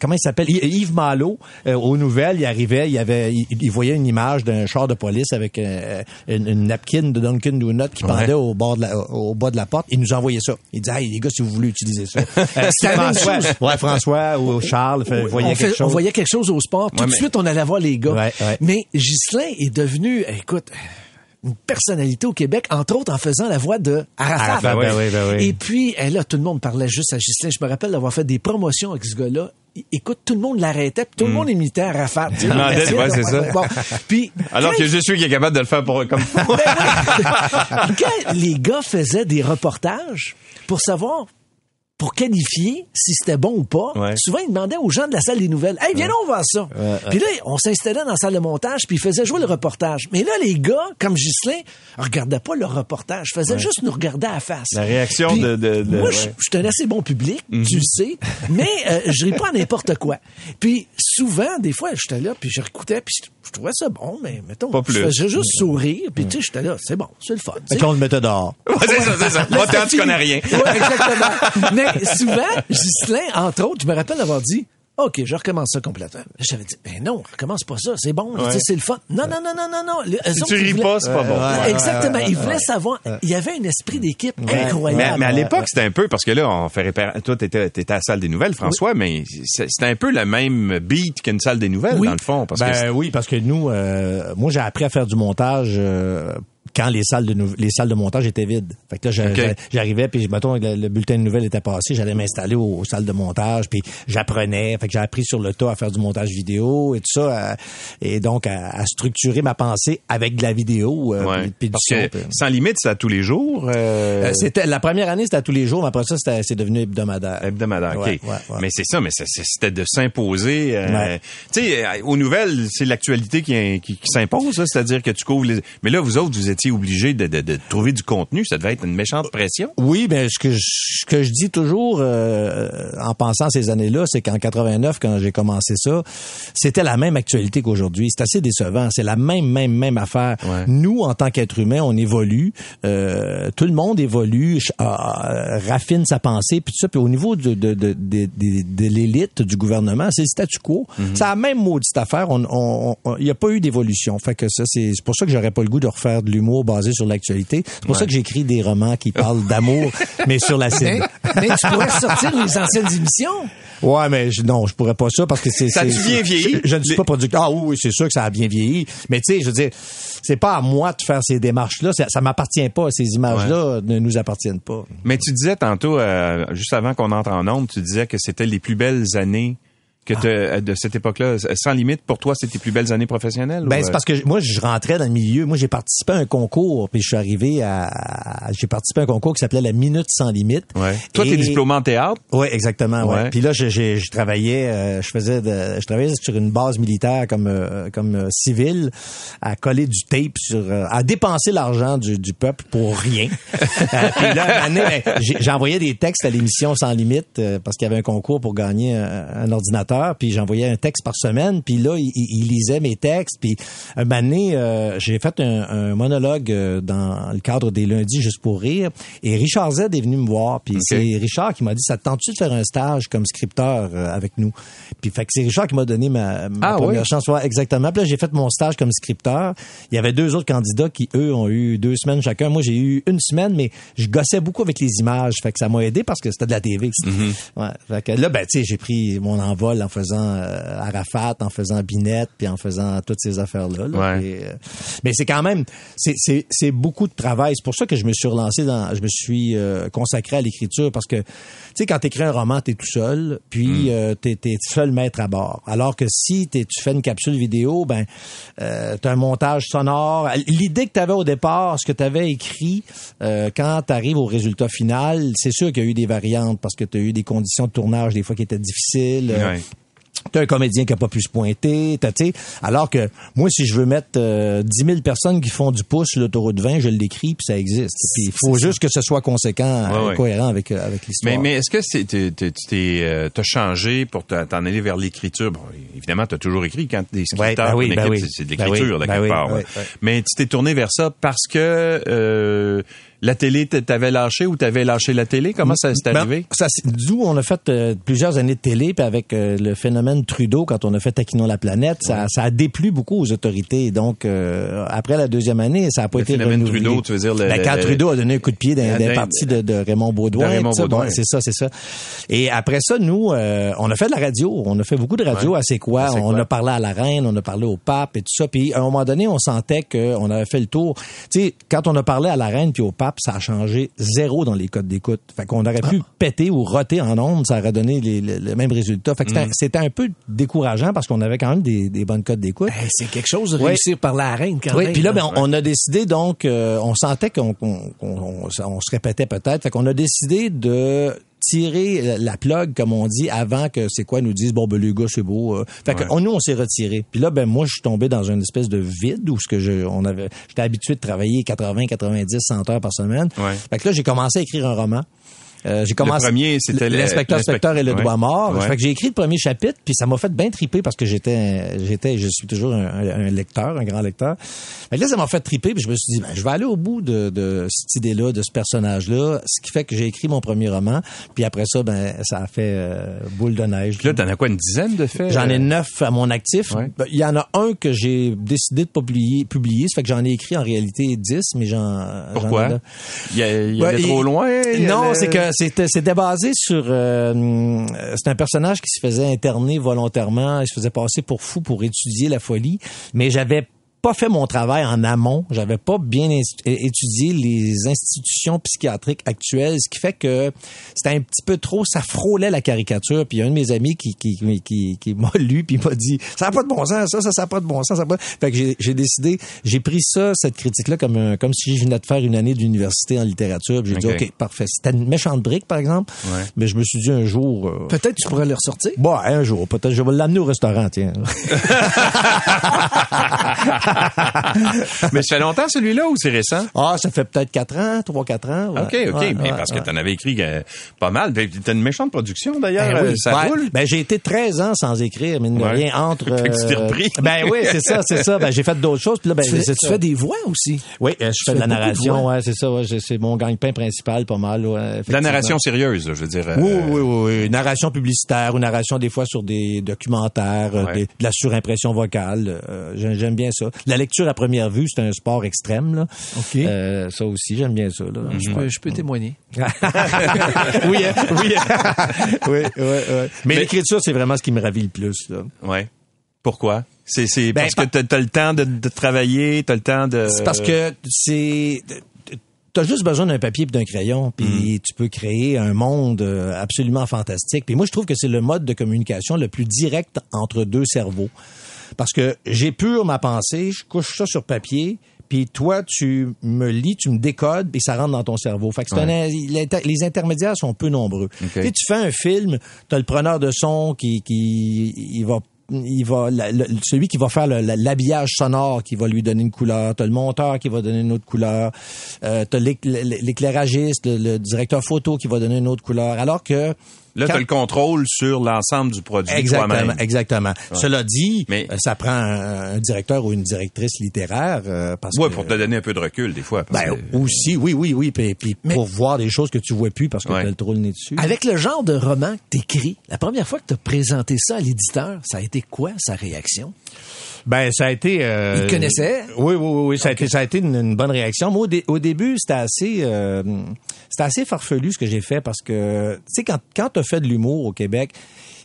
comment il s'appelle? Yves Malo, euh, aux nouvelles, il arrivait, il avait, il, voyait une image d'un char de police avec euh, une, napkin de Dunkin Donut qui pendait au bord de la, au bas de la porte. Il nous envoyait ça. Il disait, hey, les gars, si vous voulez utiliser ça. *laughs* Euh, C'était François, ouais, François ou Charles voyait quelque chose. On voyait quelque chose au sport. Tout de suite, on allait voir les gars. mais Ghislain est devenu, écoute, une personnalité au Québec, entre autres en faisant la voix de Arafat. Ben ben Et puis, là, tout le monde parlait juste à Ghislain. Je me rappelle d'avoir fait des promotions avec ce gars-là écoute, tout le monde l'arrêtait, puis tout le hmm. monde imitait Arafat. ouais, c'est ça. Puis, Alors que je suis qui est capable de le faire pour comme ben *laughs* quand les gars faisaient des reportages pour savoir pour qualifier si c'était bon ou pas, souvent ils demandaient aux gens de la salle des nouvelles Hey, viens on voir ça. puis là, on s'installait dans la salle de montage, puis ils faisaient jouer le reportage. Mais là, les gars, comme Ghislain, regardaient pas le reportage, faisaient juste nous regarder à la face. La réaction de, de, Moi, je suis un assez bon public, tu mhm. le sais, mais euh, je ris pas à n'importe quoi. Puis souvent, des fois, j'étais là, puis je réécoutais, puis je, trouvais ça bon, mais mettons, pas plus. je faisais juste sourire, puis tu sais, j'étais là, c'est bon, c'est le fun. Et qu'on le mettait dehors. c'est ça, c'est ça. Moi, tu connais rien. exactement. mais *laughs* *laughs* souvent, Ghislain, entre autres, je me rappelle d'avoir dit OK, je recommence ça complètement. J'avais dit, ben non, recommence pas ça, c'est bon, c'est le fun. Non, non, non, non, non, non. si tu ris pas, c'est pas bon. Exactement. il voulait savoir, il y avait un esprit d'équipe incroyable. Mais, à l'époque, c'était un peu, parce que là, on fait réparer, toi, t'étais, étais à la salle des nouvelles, François, mais c'était un peu le même beat qu'une salle des nouvelles, dans le fond. Parce ben, oui, parce que nous, euh, moi, j'ai appris à faire du montage euh, quand les salles de les salles de montage étaient vides. Fait que là, j'arrivais puis mettons le, le bulletin de nouvelles était passé, j'allais m'installer aux, salles de montage puis j'apprenais. Fait que j'ai appris sur le tas à faire du montage vidéo et tout ça et donc à, structurer ma pensée avec de la vidéo euh, puis, du son, Sans limite, c'est à tous les jours. Euh... euh c'était la première année, c'était à tous les jours, mais après ça c'est devenu hebdomadaire. Hebdomadaire, OK. mais c'est ça, mais c'était de s'imposer euh, tu sais aux nouvelles, c'est l'actualité qui, qui, s'impose, c'est-à-dire que tu couvres les mais là vous autres vous étiez obligé de, de, de, trouver du contenu. Ça devait être une méchante pression. Oui, ben ce que je, ce que je dis toujours euh, en pensant à ces années-là, c'est qu'en 89, quand j'ai commencé ça, c'était la même actualité qu'aujourd'hui. C'est assez décevant. C'est la même, même, même affaire. Nous, en tant qu'être humain, on évolue. Euh, tout le monde évolue, euh, raffine sa pensée, puis tout ça. Puis au niveau de, de, de, de, de l'élite du gouvernement, c'est le statu quo. Mhm. C'est la même maudite affaire. Il on, n'y a pas eu d'évolution. Fait que ça, c'est pour ça que j'aurais pas le goût de refaire de l'humour basé sur l'actualité. C'est pour ça que j'écris des romans qui parlent d'amour, *laughs* mais sur la scène. Mais, tu pourrais sortir les anciennes émissions. Ouais, mais je, non, je pourrais pas ça parce que c'est. Ça a bien vieilli. Je, ne suis pas producteur. Ah oui, c'est sûr que ça a bien vieilli. Mais tu sais, je veux dire, c'est pas à moi de faire ces démarches-là. Ça, ça m'appartient pas. Ces images-là ne nous appartiennent pas. Mais tu disais tantôt, euh, juste avant qu'on entre en nombre, tu disais que c'était les plus belles années que ah. de cette époque-là, sans limite, pour toi, c'était tes plus belles années professionnelles? Ben, c'est euh? parce que moi, je rentrais dans le milieu. Moi, j'ai participé à un concours, puis je suis arrivé à, j'ai participé à un concours qui s'appelait la Minute sans limite. Ouais. Toi, t'es diplômé en théâtre? Oui, exactement. Ouais. Puis là, je, je, travaillais, euh, je faisais, de, je travaillais sur une base militaire comme euh, comme civil, à coller du tape sur, à dépenser l'argent du, du peuple pour rien. *laughs* puis là, ben, j'ai envoyé des textes à l'émission sans limite parce qu'il y avait un concours pour gagner un ordinateur puis j'envoyais un texte par semaine, puis là, il, lisait mes textes, puis un moment donné, euh, j'ai fait un, monologue euh, dans le cadre des lundis juste pour rire, et Richard Z est venu me voir, puis c'est Richard qui m'a dit, ça te tente-tu de faire un stage comme scripteur euh, avec nous? Puis fait que c'est Richard qui m'a donné ma, ah première chance, ouais, exactement. Puis là, j'ai fait mon stage comme scripteur. Il y avait deux autres candidats qui, eux, ont eu deux semaines chacun. Moi, j'ai eu une semaine, mais je gossais beaucoup avec les images, fait que ça m'a aidé parce que c'était de la TV. Mm-hmm. ouais, fait que là, ben, tu sais, j'ai pris mon envol en faisant euh, Arafat, en faisant Binette, puis en faisant toutes ces affaires-là. Euh, mais c'est quand même, c'est beaucoup de travail. C'est pour ça que je me suis relancé dans, je me suis euh, consacré à l'écriture parce que, tu sais, quand t'écris un roman, t'es tout seul, puis mm. t'es es seul maître à bord. Alors que si tu fais une capsule vidéo, ben, t'as un montage sonore. L'idée que t'avais au départ, ce que t'avais écrit, quand t'arrives au résultat final, c'est sûr qu'il y a eu des variantes parce que t'as eu des conditions de tournage des fois qui étaient difficiles. T'as un comédien qui a pas pu se pointer, t'as, alors que moi, si je veux mettre euh, 10 000 personnes qui font du pouce sur l'autoroute 20, je l'écris puis ça existe. Puis il faut juste que ce soit conséquent, cohérent avec euh, avec l'histoire. Mais, mais est-ce que c'est tu t'es euh, t'as changé pour t'en aller vers l'écriture? Bon, évidemment, t'as toujours écrit quand t'es scripteur, ben ben c'est de l'écriture de quelque part. Mais tu t'es tourné vers ça parce que euh, la télé t'avait lâché ou t'avais lâché la télé? Comment ça s'est ben, arrivé? Ça, d'où on a fait euh, plusieurs années de télé, puis avec euh, le phénomène Trudeau, quand on a fait Taquinons la planète, ça, ça a déplu beaucoup aux autorités. Donc, euh, après la deuxième année, ça a pas été phénomène Trudeau, tu veux dire... Le, ben, quand Trudeau a donné un coup de pied dans des parties de, de, Raymond Baudouin. c'est ça, c'est ça. Et après ça, nous, on a fait de la radio. On a fait beaucoup de radio à C'est quoi? On a parlé à la reine, on a parlé au pape et tout ça. Puis, à un moment donné, on sentait qu'on avait fait le tour. Tu sais, quand on a parlé à la reine puis au pape, ça a changé zéro dans les codes d'écoute. Fait qu'on aurait pu ah. péter ou roter en ondes, ça aurait donné les, les, mêmes résultats. Fait que c'était mm. un peu décourageant parce qu'on avait quand même des, des bonnes codes d'écoute. c'est quelque chose de réussir par la reine quand oui, Puis là, ben, on, a décidé donc, euh, on sentait qu'on on, se répétait peut-être. Fait qu'on a décidé de tirer la plug, comme on dit, avant que c'est quoi nous disent bon ben les gars c'est beau. Euh. Fait que nous on s'est retiré. Puis là ben moi je suis tombé dans une espèce de vide où ce que je on avait j'étais habitué de travailler 80 90 100 heures par semaine. Fait que là j'ai commencé à écrire un roman. Euh, j'ai commencé. Le premier, c'était l'inspecteur specteur et le doigt mort. Fait que j'ai écrit le premier chapitre, puis ça m'a fait bien triper parce que j'étais, j'étais, je suis toujours un, lecteur, un grand lecteur. Mais là, ça m'a fait triper, puis je me suis dit, ben, je vais aller au bout de, de cette idée-là, de ce personnage-là, ce qui fait que j'ai écrit mon premier roman. Puis après ça, ben, ça a fait euh, boule de neige. Puis là, t'en as quoi, une dizaine de faits? J'en ai neuf à mon actif. Ben, il y en a un que j'ai décidé de publier, publier. Ça fait que j'en ai écrit en réalité dix, mais j'en. Pourquoi? il y a, il y a trop loin? Non, c'est que c'était c'était basé sur euh, c'est un personnage qui se faisait interner volontairement, il se faisait passer pour fou pour étudier la folie, mais j'avais pas fait mon travail en amont, j'avais pas bien étudié les institutions psychiatriques actuelles, ce qui fait que c'était un petit peu trop, ça frôlait la caricature. Puis il y a un de mes amis qui qui qui, qui, m'a *laughs* lu puis m'a dit ça n'a pas de bon sens, ça ça ça pas de bon sens, ça pas. Fait que j'ai décidé, j'ai pris ça cette critique là comme un, comme si je venais de faire une année d'université en littérature. J'ai dit ok parfait, c'était une méchante brique par exemple, mais je me suis dit un jour euh, peut-être tu pourrais le ressortir. Bon, un jour peut-être je vais l'amener au restaurant tiens. *laughs* *laughs* mais ça fait longtemps celui-là ou c'est récent? Ah, ça fait peut-être 4 ans, 3-4 ans. OK, OK. mais parce que tu en avais écrit euh, pas mal. T'as une méchante production d'ailleurs. Ben oui, euh, ça roule. Ben, j'ai été 13 ans sans écrire, mais rien entre. *laughs* Euh, ben oui, c'est ça, c'est ça. Ben, j'ai fait d'autres choses. Puis là, ben, tu, fais, tu fais des voix aussi. Oui, je fais de la narration. Ouais, c'est ça. Ouais, c'est mon gagne-pain principal, pas mal. Ouais, la narration sérieuse, je veux dire. Oui, oui, oui, Narration publicitaire ou narration des fois sur des documentaires, de la surimpression vocale. J'aime bien ça. La lecture à première vue, c'est un sport extrême. Là. Euh, ça aussi, j'aime bien ça. Là. Je, peux, je peux témoigner. *laughs* oui, hein, oui. oui, oui, Mais, l'écriture, c'est vraiment ce qui me ravit le plus. Là. Ouais. Pourquoi? C'est, c'est ben, parce que t'as, as le temps de, de travailler, t'as le temps de... C'est parce que c'est t'as juste besoin d'un papier et d'un crayon, puis mm. tu peux créer un monde euh, absolument fantastique. Puis moi, je trouve que c'est le mode de communication le plus direct entre deux cerveaux. Parce que j'épure ma pensée, je couche ça sur papier, puis toi, tu me lis, tu me décodes, puis ça rentre dans ton cerveau. Fait que les intermédiaires sont peu nombreux. Tu, tu fais un film, tu as le preneur de son qui, qui il va il va celui qui va faire l'habillage sonore qui va lui donner une couleur, t'as le monteur qui va donner une autre couleur, euh, t'as l'éclairagiste, le, directeur photo qui va donner une autre couleur. Alors que Là, tu as le contrôle sur l'ensemble du produit Exactement, exactement. Cela dit, mais, euh, ça prend un, directeur ou une directrice littéraire euh, parce ouais, pour te donner un peu de recul des fois. Ben, aussi, oui, oui, oui, puis, puis pour voir des choses que tu vois plus parce que tu as le trop le nez dessus. Avec le genre de roman que t'écris, la première fois que tu as présenté ça à l'éditeur, ça a été quoi sa réaction? Ben ça a été. Euh, Il connaissait? Oui, oui, oui, ça a été, ça a été une, bonne réaction. Moi, au, début, c'était assez, euh, c'était assez farfelu ce que j'ai fait parce que, tu sais, quand quand t'as fait de l'humour au Québec,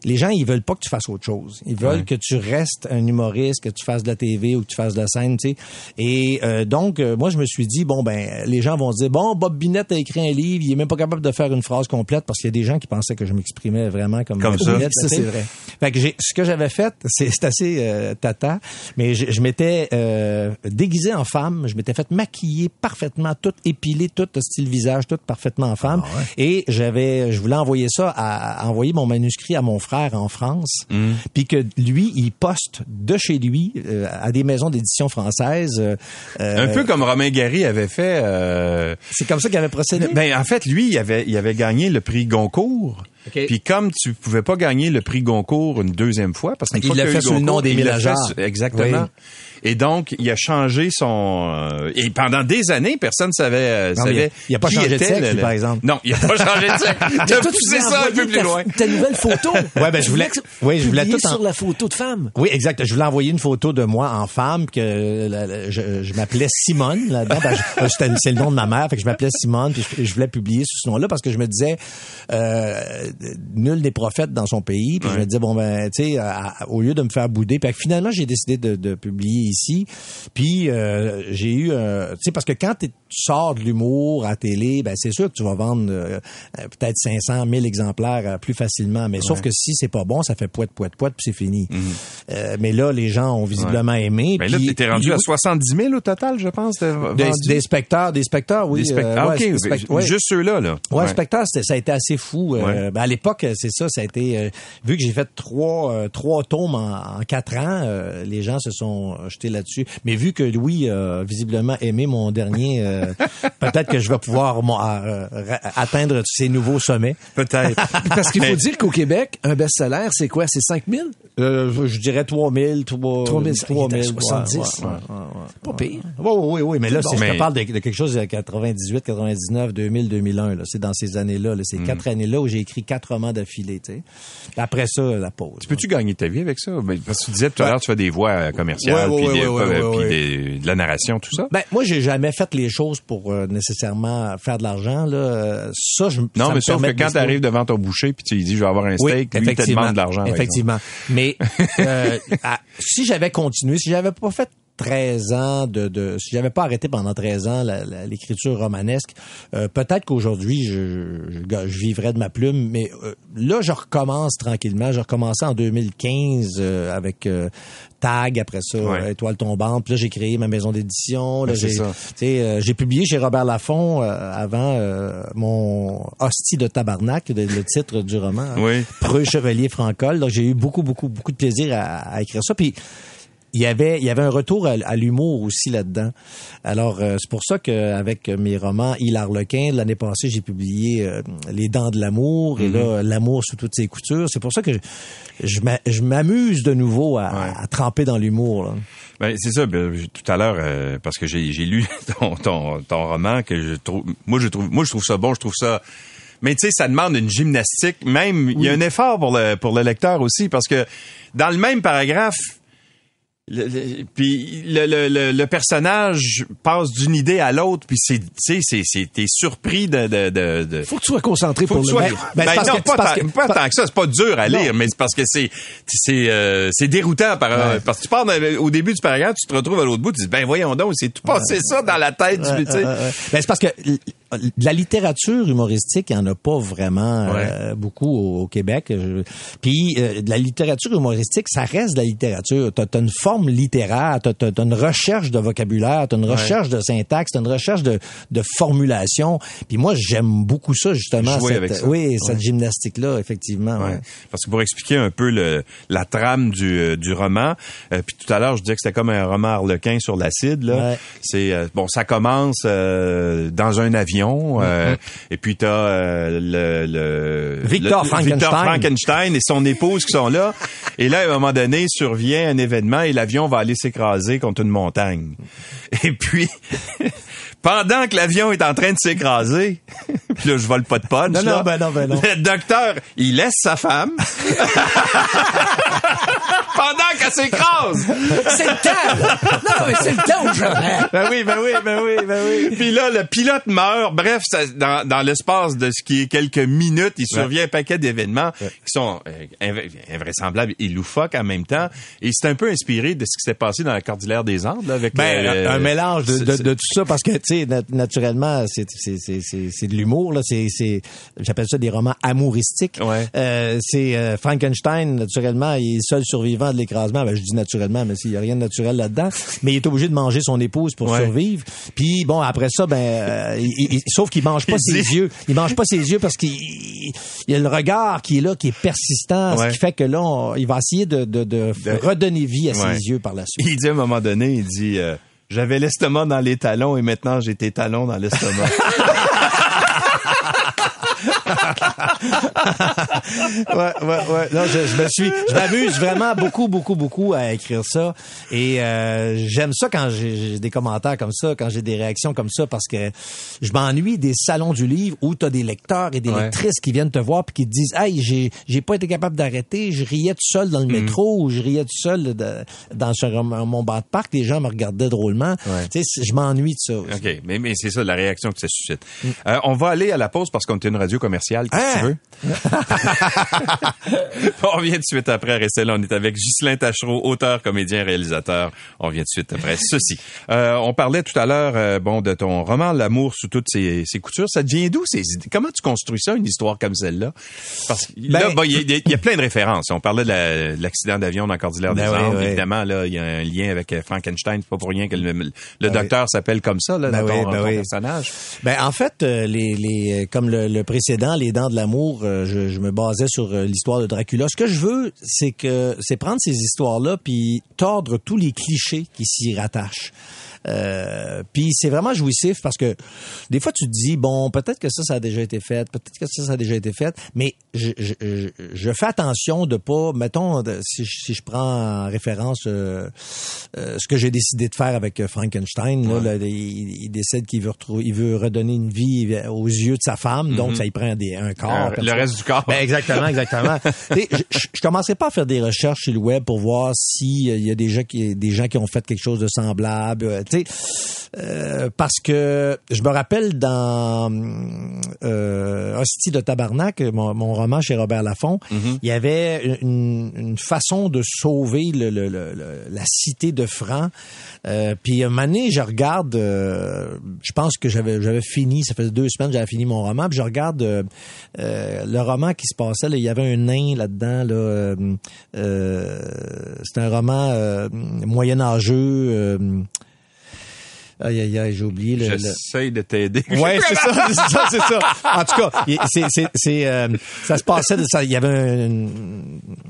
les gens, ils veulent pas que tu fasses autre chose. Ils veulent que tu restes un humoriste, que tu fasses de la TV ou que tu fasses de la scène, tu sais. Et euh, donc, euh, moi, je me suis dit, bon, ben, les gens vont se dire, bon, Bob Binette a écrit un livre, il est même pas capable de faire une phrase complète parce qu'il y a des gens qui pensaient que je m'exprimais vraiment comme, comme ça. ça c'est vrai. Fait que ce que j'avais fait, c'est assez euh, tata, mais je, je m'étais déguisé en femme, je m'étais fait maquiller parfaitement, tout épilé, tout style visage, tout parfaitement en femme, ah et j'avais, je voulais envoyer ça à envoyer mon manuscrit à mon frère en France, mm. puis que lui, il poste de chez lui euh, à des maisons d'édition françaises. Euh, un peu comme Romain Gary avait fait. Euh, C'est comme ça qu'il avait procédé? Ben en fait, lui, il avait, il avait gagné le prix Goncourt. Puis comme tu pouvais pas gagner le prix Goncourt une deuxième fois, parce qu'il l'a fait sous le nom des Exactement. Et donc, il a changé son... Euh, et pendant des années, personne ne savait... Euh, savait il n'a pas changé de sexe, par exemple. Non, il n'a pas changé de sexe. tu as poussé ça un peu plus loin. Ta nouvelle photo. *laughs* ouais, ben je voulais... Oui, je voulais tout en... sur la photo de femme. Oui, exact. Je voulais envoyer une photo de moi en femme que je, je m'appelais Simone là-dedans. Ben, c'est le nom de ma mère, fait que je m'appelais Simone. Puis je, voulais publier sous ce nom-là parce que je me disais euh, nul n'est prophète dans son pays. Puis je me disais bon ben tu sais au lieu de me faire bouder, puis finalement j'ai décidé de, de publier ici. Puis euh, j'ai eu, euh, tu sais, parce que quand tu sors de l'humour à télé, ben c'est sûr que tu vas vendre euh, peut-être 500 000 exemplaires plus facilement. Mais sauf que si c'est pas bon, ça fait poète, poète, poète, puis c'est fini. Mhm. mais là, les gens ont visiblement aimé. Mais là, t'es rendu à 70 000 au total, je pense. Des, des, spectateurs, des spectateurs, oui. Des ah, ok. Juste ceux-là, là. Ouais, spectateurs, ça a été assez fou. Ben, à l'époque, c'est ça, ça a été... vu que j'ai fait trois, trois tomes en, en quatre ans, les gens se sont jetés là-dessus. Mais vu que Louis a visiblement aimé mon dernier, euh, *laughs* peut-être que je vais pouvoir euh, atteindre ces nouveaux sommets. Peut-être. *laughs* Parce qu'il faut dire qu'au Québec, un best-seller, c'est quoi? C'est 5 000? Euh, je dirais 3 000. 3, 3 000, 3 000 70. pas pire. Oui, oui, oui. Mais là, si je te parle de, quelque chose de 98, 99, 2000, 2001, c'est dans ces années-là. ces mm. quatre années-là où j'ai écrit quatre romans d'affilée. Après ça, la pause. Tu peux-tu gagner ta vie avec ça? Parce que tu disais tout à l'heure, tu fais des voix commerciales, puis des puis de la narration, tout ça? Ben, moi, j'ai jamais fait les choses pour euh, nécessairement faire de l'argent. Là. Ça, je Non, mais sauf que quand tu arrives devant ton boucher puis tu lui dis, je vais avoir un steak, lui, il te demande de l'argent. Effectivement. Mais euh, si j'avais continué, si j'avais pas fait 13 ans de, de si j'avais pas arrêté pendant 13 ans l'écriture romanesque, euh, peut-être qu'aujourd'hui je, je, je, vivrais de ma plume, mais euh, là je recommence tranquillement. J'ai recommencé en 2015 euh, avec Tag après ça, Étoile tombante. Puis là j'ai créé ma maison d'édition. j'ai j'ai publié chez Robert Laffont avant mon Hostie de tabarnak, le, titre du roman. Oui. Preux chevalier francol. Donc j'ai eu beaucoup beaucoup beaucoup de plaisir à, à écrire ça. Puis il y avait il y avait un retour à, l'humour aussi là-dedans. Alors euh, c'est pour ça qu'avec mes romans Il Harlequin l'année passée j'ai publié euh, Les Dents de l'amour et là mhm. l'amour sous toutes ses coutures. C'est pour ça que je m'amuse de nouveau à, tremper dans l'humour. Ben, c'est ça. Ben, tout à l'heure, euh, parce que j'ai lu *laughs* ton, ton, ton, roman que je trouve, moi je trouve, moi je trouve ça bon, je trouve ça. Mais tu sais, ça demande une gymnastique. Même, il y a un effort pour le pour le lecteur aussi, parce que dans le même paragraphe, le, puis le, le, le, personnage passe d'une idée à l'autre, puis c'est, tu sais, c'est, t'es surpris de, de, de, de, Faut que tu sois concentré pour le sois, ben, ben non, pas, tant, pas tant que ça, c'est pas dur à lire, mais c'est parce que c'est, c'est, euh, c'est déroutant par, parce que tu pars au début du paragraphe, tu te retrouves à l'autre bout, tu dis, ben voyons donc, c'est tout passé ça dans la tête, tu sais. Ben, c'est parce que de la littérature humoristique, il n'y en a pas vraiment euh, beaucoup au, Québec. Puis euh, de la littérature humoristique, ça reste de la littérature. Tu as, une forme littéraire, tu as, une recherche de vocabulaire, tu as une recherche de syntaxe, tu as une recherche de, de formulation. Puis moi, j'aime beaucoup ça, justement. Cette, Oui, cette gymnastique-là, effectivement. Parce que pour expliquer un peu le, la trame du, euh, du roman, puis tout à l'heure, je disais que c'était comme un roman harlequin sur l'acide. là. C'est Bon, ça commence dans un avion Mm-hmm. Et puis t'as le, le Victor, Frankenstein. Victor Frankenstein et son épouse qui sont là. *laughs* et là, à un moment donné, survient un événement et l'avion va aller s'écraser contre une montagne. Et puis *laughs* pendant que l'avion est en train de s'écraser, *laughs* puis là, je vole pas de punch. Non, non, ben non, ben non. Le docteur, il laisse sa femme. Pendant qu'elle s'écrase. C'est le temps. Non, mais c'est le temps où je Ben oui, ben oui, ben oui, ben oui. Puis là, le pilote meurt. Bref, ça, dans, dans l'espace de ce qui est quelques minutes, il survient un paquet d'événements qui sont euh, invraisemblables et loufoques en même temps. Et c'est un peu inspiré de ce qui s'est passé dans la Cordillère des Andes, là, avec ben, euh, un mélange de, de, de, tout ça, parce que, tu sais, naturellement, c'est de l'humour. là. C'est j'appelle ça des romans amouristiques. Euh, c'est euh, Frankenstein, naturellement, il est seul survivant de l'écrasement. Ben, je dis naturellement, mais s'il y a rien de naturel là-dedans. Mais il est obligé de manger son épouse pour survivre. Puis bon, après ça, ben, euh, il, sauf qu'il mange pas ses yeux. Il mange pas ses yeux parce qu'il y a le regard qui est là, qui est persistant, ce qui fait que là, il va essayer de, de, de, redonner vie à ses yeux par la suite. Il dit à un moment donné, il dit. J'avais l'estomac dans les talons et maintenant j'ai tes talons dans l'estomac. *laughs* ouais, ouais, ouais. Non, je, je me suis, je m'amuse vraiment beaucoup, beaucoup, beaucoup à écrire ça. Et euh, j'aime ça quand j'ai des commentaires comme ça, quand j'ai des réactions comme ça, parce que je m'ennuie des salons du livre où tu as des lecteurs et des lectrices qui viennent te voir puis qui te disent, hey, j'ai, j'ai pas été capable d'arrêter, je riais tout seul dans le mm. métro ou je riais tout seul dans mon banc de parc, les gens me regardaient drôlement. Tu sais, je m'ennuie de ça. Ok, mais, mais c'est ça la réaction que ça suscite. Mm. Euh, on va aller à la pause parce qu'on est une radio commerciale. Qu'est-ce que tu veux? *laughs* on revient de suite après. Restez là, on est avec Ghislain Tachereau, auteur, comédien, réalisateur. On revient de suite après ceci. Euh, on parlait tout à l'heure euh, bon, de ton roman L'amour sous toutes ses, coutures. Ça devient d'où ces idées? Comment tu construis ça, une histoire comme celle-là? Parce que là, ben, il y, a plein de références. On parlait de l'accident d'avion dans Cordillère ben des Andes. Évidemment, là, il y a un lien avec euh, Frankenstein. C'est pas pour rien que le, le ben docteur s'appelle comme ça, là, dans ton, personnage. Ben, en fait, les, les, comme le, le précédent, Les Dents de l'amour, je, je, me basais sur euh, l'histoire de Dracula. Ce que je veux, c'est que c'est prendre ces histoires-là puis tordre tous les clichés qui s'y rattachent. Euh, puis c'est vraiment jouissif parce que des fois tu te dis bon peut-être que ça ça a déjà été fait, peut-être que ça ça a déjà été fait, mais je, je, je fais attention de pas mettons si, si je prends en référence euh, euh, ce que j'ai décidé de faire avec Frankenstein là, il, décide qu'il veut retrouver il veut redonner une vie aux yeux de sa femme donc mm-hmm. ça y prend des, un corps le reste du corps. Ben, exactement exactement. *laughs* Je, je, commencerai pas à faire des recherches sur le web pour voir s'il y a des gens qui des gens qui ont fait quelque chose de semblable euh, parce que je me rappelle dans euh, Hostie de Tabarnak, mon, roman chez Robert Laffont, mhm. il y avait une, façon de sauver le, la cité de Franc. Euh, puis un moment donné, je regarde, euh, je pense que j'avais j'avais fini, ça faisait deux semaines que j'avais fini mon roman, puis je regarde le roman qui se passait, là, il y avait un nain là-dedans, là, c'est un roman moyenâgeux Aïe, aïe, aïe, j'ai oublié le. J'essaye de t'aider. Ouais, c'est ça, c'est ça, c'est ça. En tout cas, c'est, c'est, c'est, euh, ça se passait, ça, il y avait un,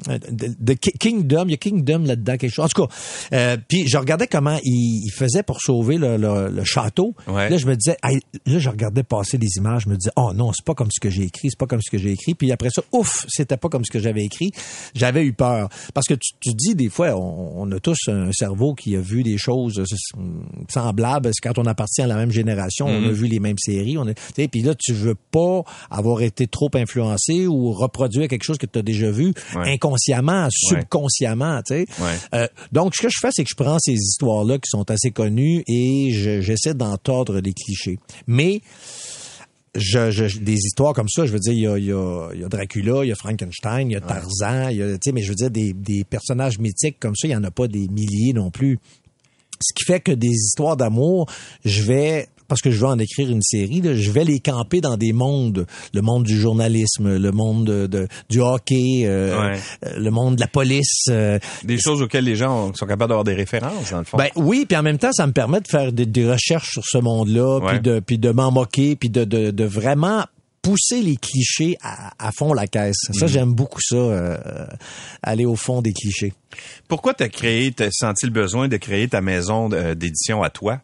de Kingdom, il y a Kingdom là-dedans, quelque chose. En tout cas, euh, puis je regardais comment il, faisait pour sauver le, le, château. Là, je me disais, là, je regardais passer les images, je me disais, oh non, c'est pas comme ce que j'ai écrit, c'est pas comme ce que j'ai écrit. Puis après ça, ouf, c'était pas comme ce que j'avais écrit. J'avais eu peur. Parce que tu, tu dis, des fois, on, on a tous un cerveau qui a vu des choses semblables parce que quand on appartient à la même génération, on a mhm. vu les mêmes séries, on a, puis là tu veux pas avoir été trop influencé ou reproduire quelque chose que tu as déjà vu inconsciemment, subconsciemment. Euh, donc ce que je fais c'est que je prends ces histoires là qui sont assez connues et j'essaie d'en tordre les clichés. Mais je, des histoires comme ça, je veux dire, il y a, il y a, Dracula, il y a Frankenstein, il y a Tarzan, il y a, mais je veux dire, des, des personnages mythiques comme ça, il y en a pas des milliers non plus. Ce qui fait que des histoires d'amour, je vais parce que je veux en écrire une série, je vais les camper dans des mondes, le monde du journalisme, le monde de, du hockey, euh, euh, le monde de la police. Euh, des choses auxquelles les gens sont capables d'avoir des références, dans le fond. Ben oui, puis en même temps, ça me permet de faire des, recherches sur ce monde-là, puis de puis de m'en moquer, puis de, de, de vraiment pousser les clichés à, fond la caisse. Ça, mhm. j'aime beaucoup ça, euh, aller au fond des clichés. Pourquoi t'as créé, t'as senti le besoin de créer ta maison d'édition à toi?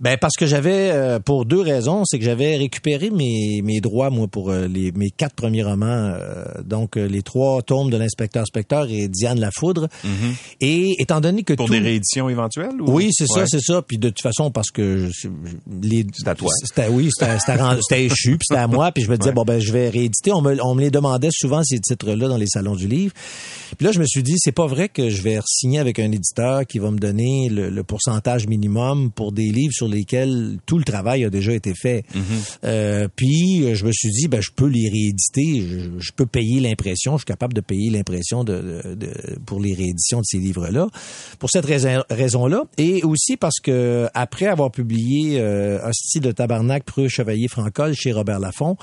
Ben parce que j'avais euh, pour deux raisons, c'est que j'avais récupéré mes, mes droits moi pour euh, les mes quatre premiers romans, euh, donc les trois tomes de l'inspecteur specteur et Diane la foudre. Mhm. Et étant donné que pour des rééditions éventuelles Oui, c'est ça, c'est ça. Puis de toute façon parce que les c'était à toi. C'était oui, c'était c'était échu, puis c'était à moi, puis je me disais bon ben je vais rééditer. On me on me les demandait souvent ces titres-là dans les salons du livre. Puis là je me suis dit c'est pas vrai que je vais signer avec un éditeur qui va me donner le, le pourcentage minimum pour des livres sur lesquels tout le travail a déjà été fait. Mhm. euh, puis je me suis dit, ben je peux les rééditer, je, peux payer l'impression, je suis capable de payer l'impression de, de, pour les rééditions de ces livres-là. Pour cette raison-là, et aussi parce que après avoir publié euh, Hostie de Tabarnak, Preux Chevalier Francol chez Robert Laffont,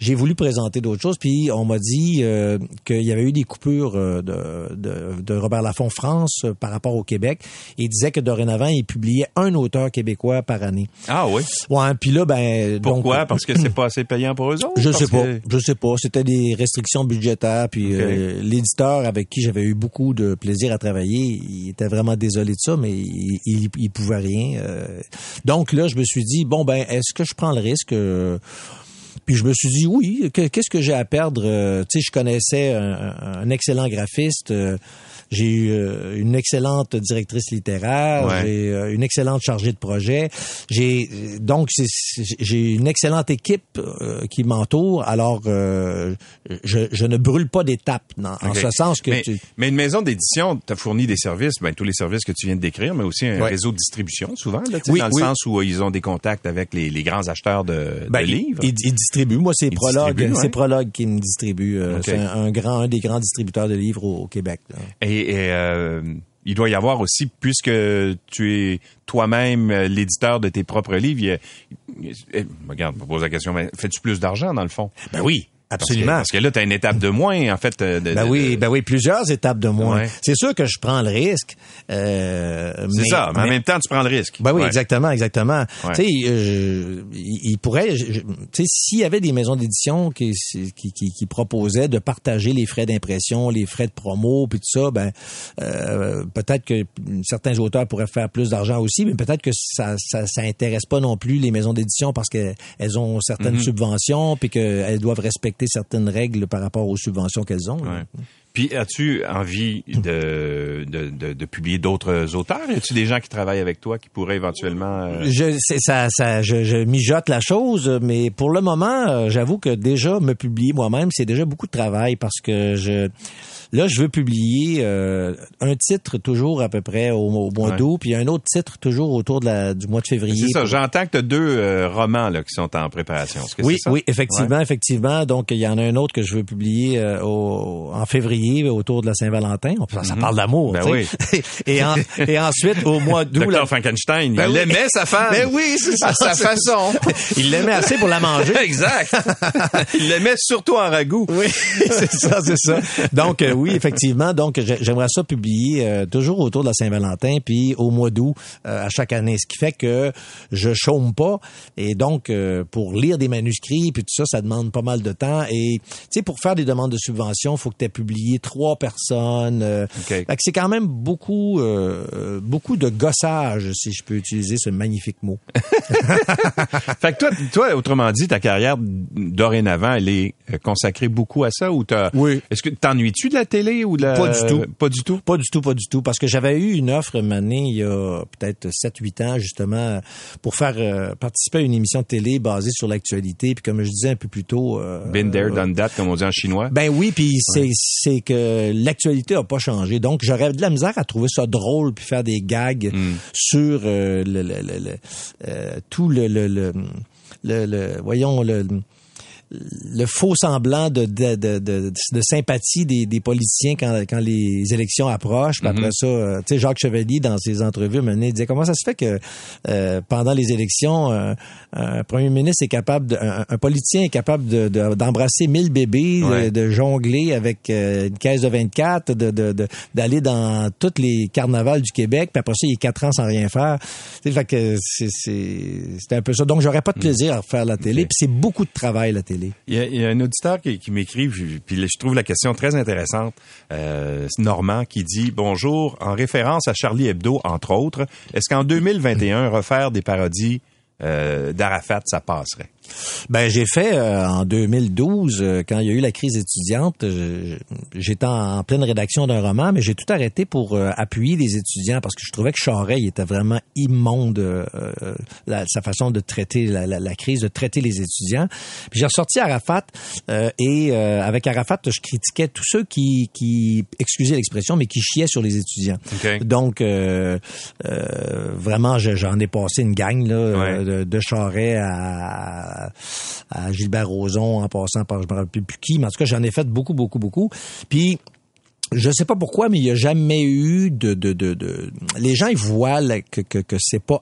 j'ai voulu présenter d'autres choses. Puis on m'a dit euh, qu'il y avait eu des coupures euh, de, de, de Robert Laffont France euh, par rapport au Québec. Il disait que dorénavant, il publiait un auteur québécois par année. Ah oui? Ouais, puis là ben pourquoi? Donc, *clears throat* Parce que c'est pas assez payant pour eux autres? Je sais pas, je sais pas. C'était des restrictions budgétaires. Puis euh, l'éditeur avec qui j'avais eu beaucoup de plaisir à travailler, il était vraiment désolé de ça, mais il, il, pouvait rien. Euh. Donc là, je me suis dit bon ben, est-ce que je prends le risque euh, puis je me suis dit oui, qu'est-ce que j'ai à perdre Tu sais, je connaissais un, un excellent graphiste. J'ai eu euh, une excellente directrice littéraire, j'ai euh, une excellente chargée de projet. J'ai donc j'ai une excellente équipe euh, qui m'entoure. Alors je, je, ne brûle pas d'étapes en ce sens que mais, tu... mais une maison d'édition t'a fourni des services, ben tous les services que tu viens de décrire, mais aussi un réseau de distribution souvent là, oui, dans le sens où ils ont des contacts avec les, les grands acheteurs de, ben, livres. Ils, ils, distribuent. Moi c'est Prologue, c'est Prologue qui me distribue. C'est un, grand un des grands distributeurs de livres au, Québec. Et et, euh, il doit y avoir aussi, puisque tu es toi-même l'éditeur de tes propres livres, eh, regarde, je me pose la question, mais fais-tu plus d'argent dans le fond? Ben oui. Absolument. Parce que, là, tu as une étape de moins, en fait. De, ben oui, ben oui, plusieurs étapes de moins. C'est sûr que je prends le risque. Euh, c'est ça, mais, en même temps, tu prends le risque. Ben oui, exactement, exactement. Tu sais, euh, il pourrait, tu sais, s'il y avait des maisons d'édition qui, qui, qui, qui, proposaient de partager les frais d'impression, les frais de promo, puis tout ça, ben euh, peut-être que certains auteurs pourraient faire plus d'argent aussi, mais peut-être que ça, ça, ça intéresse pas non plus les maisons d'édition parce qu'elles ont certaines mm-hmm. subventions, puis qu'elles doivent respecter certaines règles par rapport aux subventions qu'elles ont. Puis, as-tu envie de, de, de, publier d'autres auteurs? Y a-tu des gens qui travaillent avec toi qui pourraient éventuellement... Euh, je, ça, ça, je, je, mijote la chose, mais pour le moment, euh, j'avoue que déjà me publier moi-même, c'est déjà beaucoup de travail parce que je Là, je veux publier euh, un titre toujours à peu près au, mois d'août, puis un autre titre toujours autour de la, du mois de février. C'est ça. J'entends que tu as deux euh, romans là, qui sont en préparation. Que oui, ça? oui, effectivement, effectivement. Donc, il y en a un autre que je veux publier euh, au, en février autour de la Saint-Valentin. Ça, mhm. parle d'amour. Ben oui. *laughs* et, et ensuite, au mois d'août... Dr. Frankenstein, ben il aimait sa femme. Ben oui, c'est ça. À sa façon. *laughs* il l'aimait assez pour la manger. *laughs* exact. il l'aimait surtout en ragoût. Oui, c'est ça, c'est ça. Donc, oui, *laughs* effectivement. Donc, j'aimerais ça publier euh, toujours autour de la Saint-Valentin, puis au mois d'août euh, à chaque année. Ce qui fait que je chôme pas. Et donc, euh, pour lire des manuscrits, puis tout ça, ça demande pas mal de temps. Et, tu sais, pour faire des demandes de subvention, faut que tu aies publié trois personnes. Okay. c'est quand même beaucoup, beaucoup de gossage, si je peux utiliser ce magnifique mot. *laughs* fait que toi, toi, autrement dit, ta carrière dorénavant, elle est consacrée beaucoup à ça ou t'as... Oui. Est-ce que t'ennuies-tu de la télé ou de la... Pas du tout. Pas du tout? Pas du tout, pas du tout. Parce que j'avais eu une offre année, il y a peut-être 7-8 ans, justement, pour faire euh, participer à une émission de télé basée sur l'actualité. Puis comme je disais un peu plus tôt... Euh, Been there, done that, comme on dit en chinois. Ben oui, puis c'est, c'est que l'actualité a pas changé. Donc j'aurais de la misère à trouver ça drôle puis faire des gags hmm. sur euh, le, le, le, euh, tout le, le, le, le, voyons, le le faux semblant de, de, de, de, sympathie des, des, politiciens quand, quand les élections approchent. Puis après mhm. ça, euh, tu sais, Jacques Chevalier, dans ses entrevues, il disait comment ça se fait que euh, pendant les élections, euh, un premier ministre est capable, de, un, politicien est capable d'embrasser de, 1000 bébés, de, jongler avec une caisse de 24, de d'aller dans tous les carnavals du Québec, puis après ça, il est quatre ans sans rien faire. Fait que c'est un peu ça. Donc, j'aurais pas de mhm. plaisir à faire la télé, puis c'est beaucoup de travail, la télé. Il y a, un auditeur qui, m'écrit, puis je trouve la question très intéressante. Euh, Normand qui dit bonjour en référence à Charlie Hebdo entre autres. Est-ce qu'en 2021 refaire des parodies euh, d'Arafat ça passerait? Ben j'ai fait euh, en 2012 euh, quand il y a eu la crise étudiante, j'étais en, pleine rédaction d'un roman, mais j'ai tout arrêté pour euh, appuyer les étudiants parce que je trouvais que Charest était vraiment immonde sa façon de traiter la, crise, de traiter les étudiants. J'ai ressorti Arafat et avec Arafat, je critiquais tous ceux qui, qui excusez l'expression, mais qui chiaient sur les étudiants. Donc vraiment, j'en ai passé une gang là, de, de Charest à à, Gilbert Rozon en passant par je me rappelle plus qui, mais en tout cas j'en ai fait beaucoup, beaucoup, beaucoup. Puis je sais pas pourquoi, mais il n'y a jamais eu de, de, de, les gens ils voient que, que, que c'est pas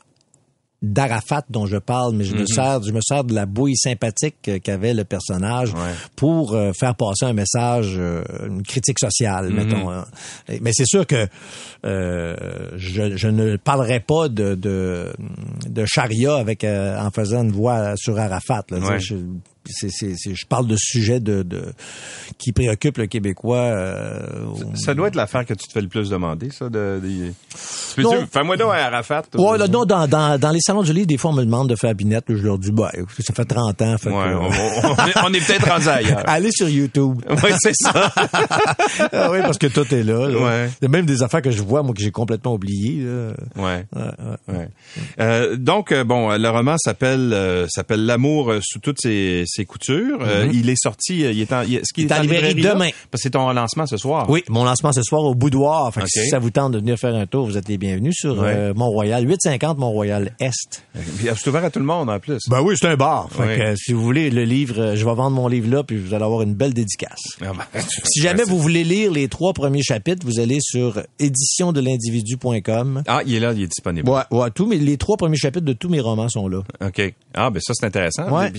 d'Arafat dont je parle, mais je me mhm. sers, je me sers de la bouille sympathique qu'avait le personnage pour euh, faire passer un message, euh, une critique sociale, mhm. mettons. Hein. Mais c'est sûr que euh, je, je, ne parlerai pas de, de, de charia avec en faisant une voix sur Arafat. Là, c'est, c'est, je parle de sujets de, de qui préoccupent le Québécois. Euh, ça, doit être l'affaire que tu te fais le plus demander, ça. De, Fais-moi donc un Arafat. Ouais, là, non, dans, dans, dans les salons du livre, des fois, on me demande de faire Binette. Je leur dis, bah, ça fait 30 ans. Fait ouais, on, est, peut-être rendu ailleurs. *laughs* Allez sur YouTube. *laughs* oui, c'est ça. *laughs* ah, oui, parce que tout est là. Ouais. Il y a même des affaires que je vois, moi, que j'ai complètement oubliées. Là. Ouais. ouais, ouais. Euh, donc, euh, bon, le roman s'appelle euh, s'appelle L'amour sous toutes ses ses coutures. Mhm. il est sorti, euh, il est en, ce qu'il est, en librairie demain. Parce que c'est ton lancement ce soir. Oui, mon lancement ce soir au Boudoir. Fait si ça vous tente de venir faire un tour, vous êtes les bienvenus sur euh, Mont-Royal, 850 Mont-Royal Est. C'est ouvert à tout le monde en plus. Ben oui, c'est un bar. Fait si vous voulez le livre, je vais vendre mon livre là, puis vous allez avoir une belle dédicace. Ah ben, *laughs* si jamais vous voulez lire les trois premiers chapitres, vous allez sur éditiondelindividu.com. Ah, il est là, il est disponible. Ouais, ouais, tous mes, les trois premiers chapitres de tous mes romans sont là. OK. Ah, ben ça, c'est intéressant. Ouais,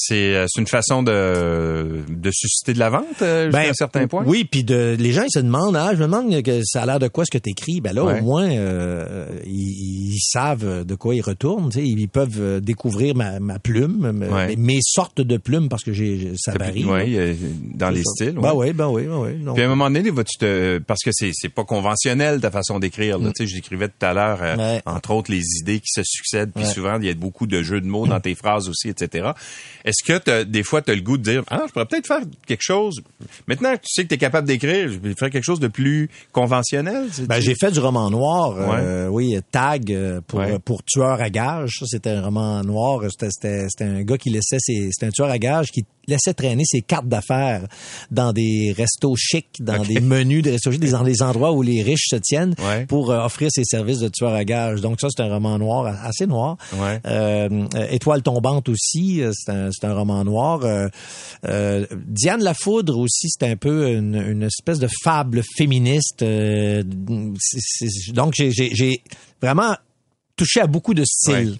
c'est une façon de, de susciter de la vente euh, ben, un certain point? Oui, puis de les gens ils se demandent ah je me demande que ça a l'air de quoi ce que tu écris. Ben là au moins euh, ils, savent de quoi ils retournent, tu sais, ils peuvent découvrir ma, ma plume, mes, sortes de plumes parce que j'ai ça varie. Oui, dans les styles. Ben oui, ben oui, ben oui. Puis à un moment donné, tu te parce que c'est c'est pas conventionnel ta façon d'écrire. Mm. Tu sais, j'écrivais tout à l'heure entre autres les idées qui se succèdent, puis souvent il y a beaucoup de jeux de mots dans tes phrases aussi, etc. Est-ce que des fois, tu as le goût de dire, ah, je pourrais peut-être faire quelque chose. Maintenant tu sais que tu es capable d'écrire, je vais faire quelque chose de plus conventionnel. Ben, j'ai fait du roman noir. Euh, oui, Tag euh, pour, pour tueur à gage. Ça, c'était un roman noir. C'était un gars qui laissait ses, c'était un tueur à gage qui laissait traîner ses cartes d'affaires dans des restos chics, dans des menus de restos chics, dans des endroits où les riches se tiennent pour euh, offrir ses services de tueur à gage. Donc ça, c'est un roman noir, assez noir. Euh, Étoile tombante aussi, euh, c'est un, un, roman noir. Euh, Diane Lafoudre aussi, c'est un peu une, une, espèce de fable féministe. donc j'ai vraiment touché à beaucoup de styles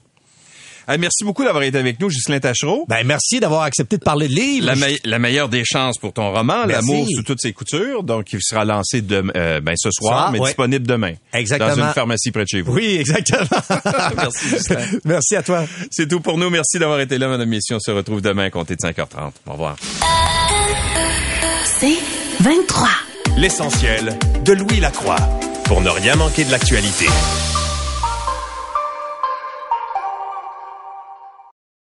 merci beaucoup d'avoir été avec nous, Ghislain Tachereau. Ben, merci d'avoir accepté de parler de livres. La, meilleure des chances pour ton roman, L'amour sous toutes ses coutures, donc il sera lancé euh, ben, ce soir, mais disponible demain. Exactement. Dans une pharmacie près de chez vous. Oui, exactement. *laughs* merci, Ghislain. *laughs* Merci à toi. C'est tout pour nous. Merci d'avoir été là, madame Mission. On se retrouve demain, comptez de 5h30. Au revoir. C'est 23. L'essentiel de Louis Lacroix pour ne rien manquer de l'actualité.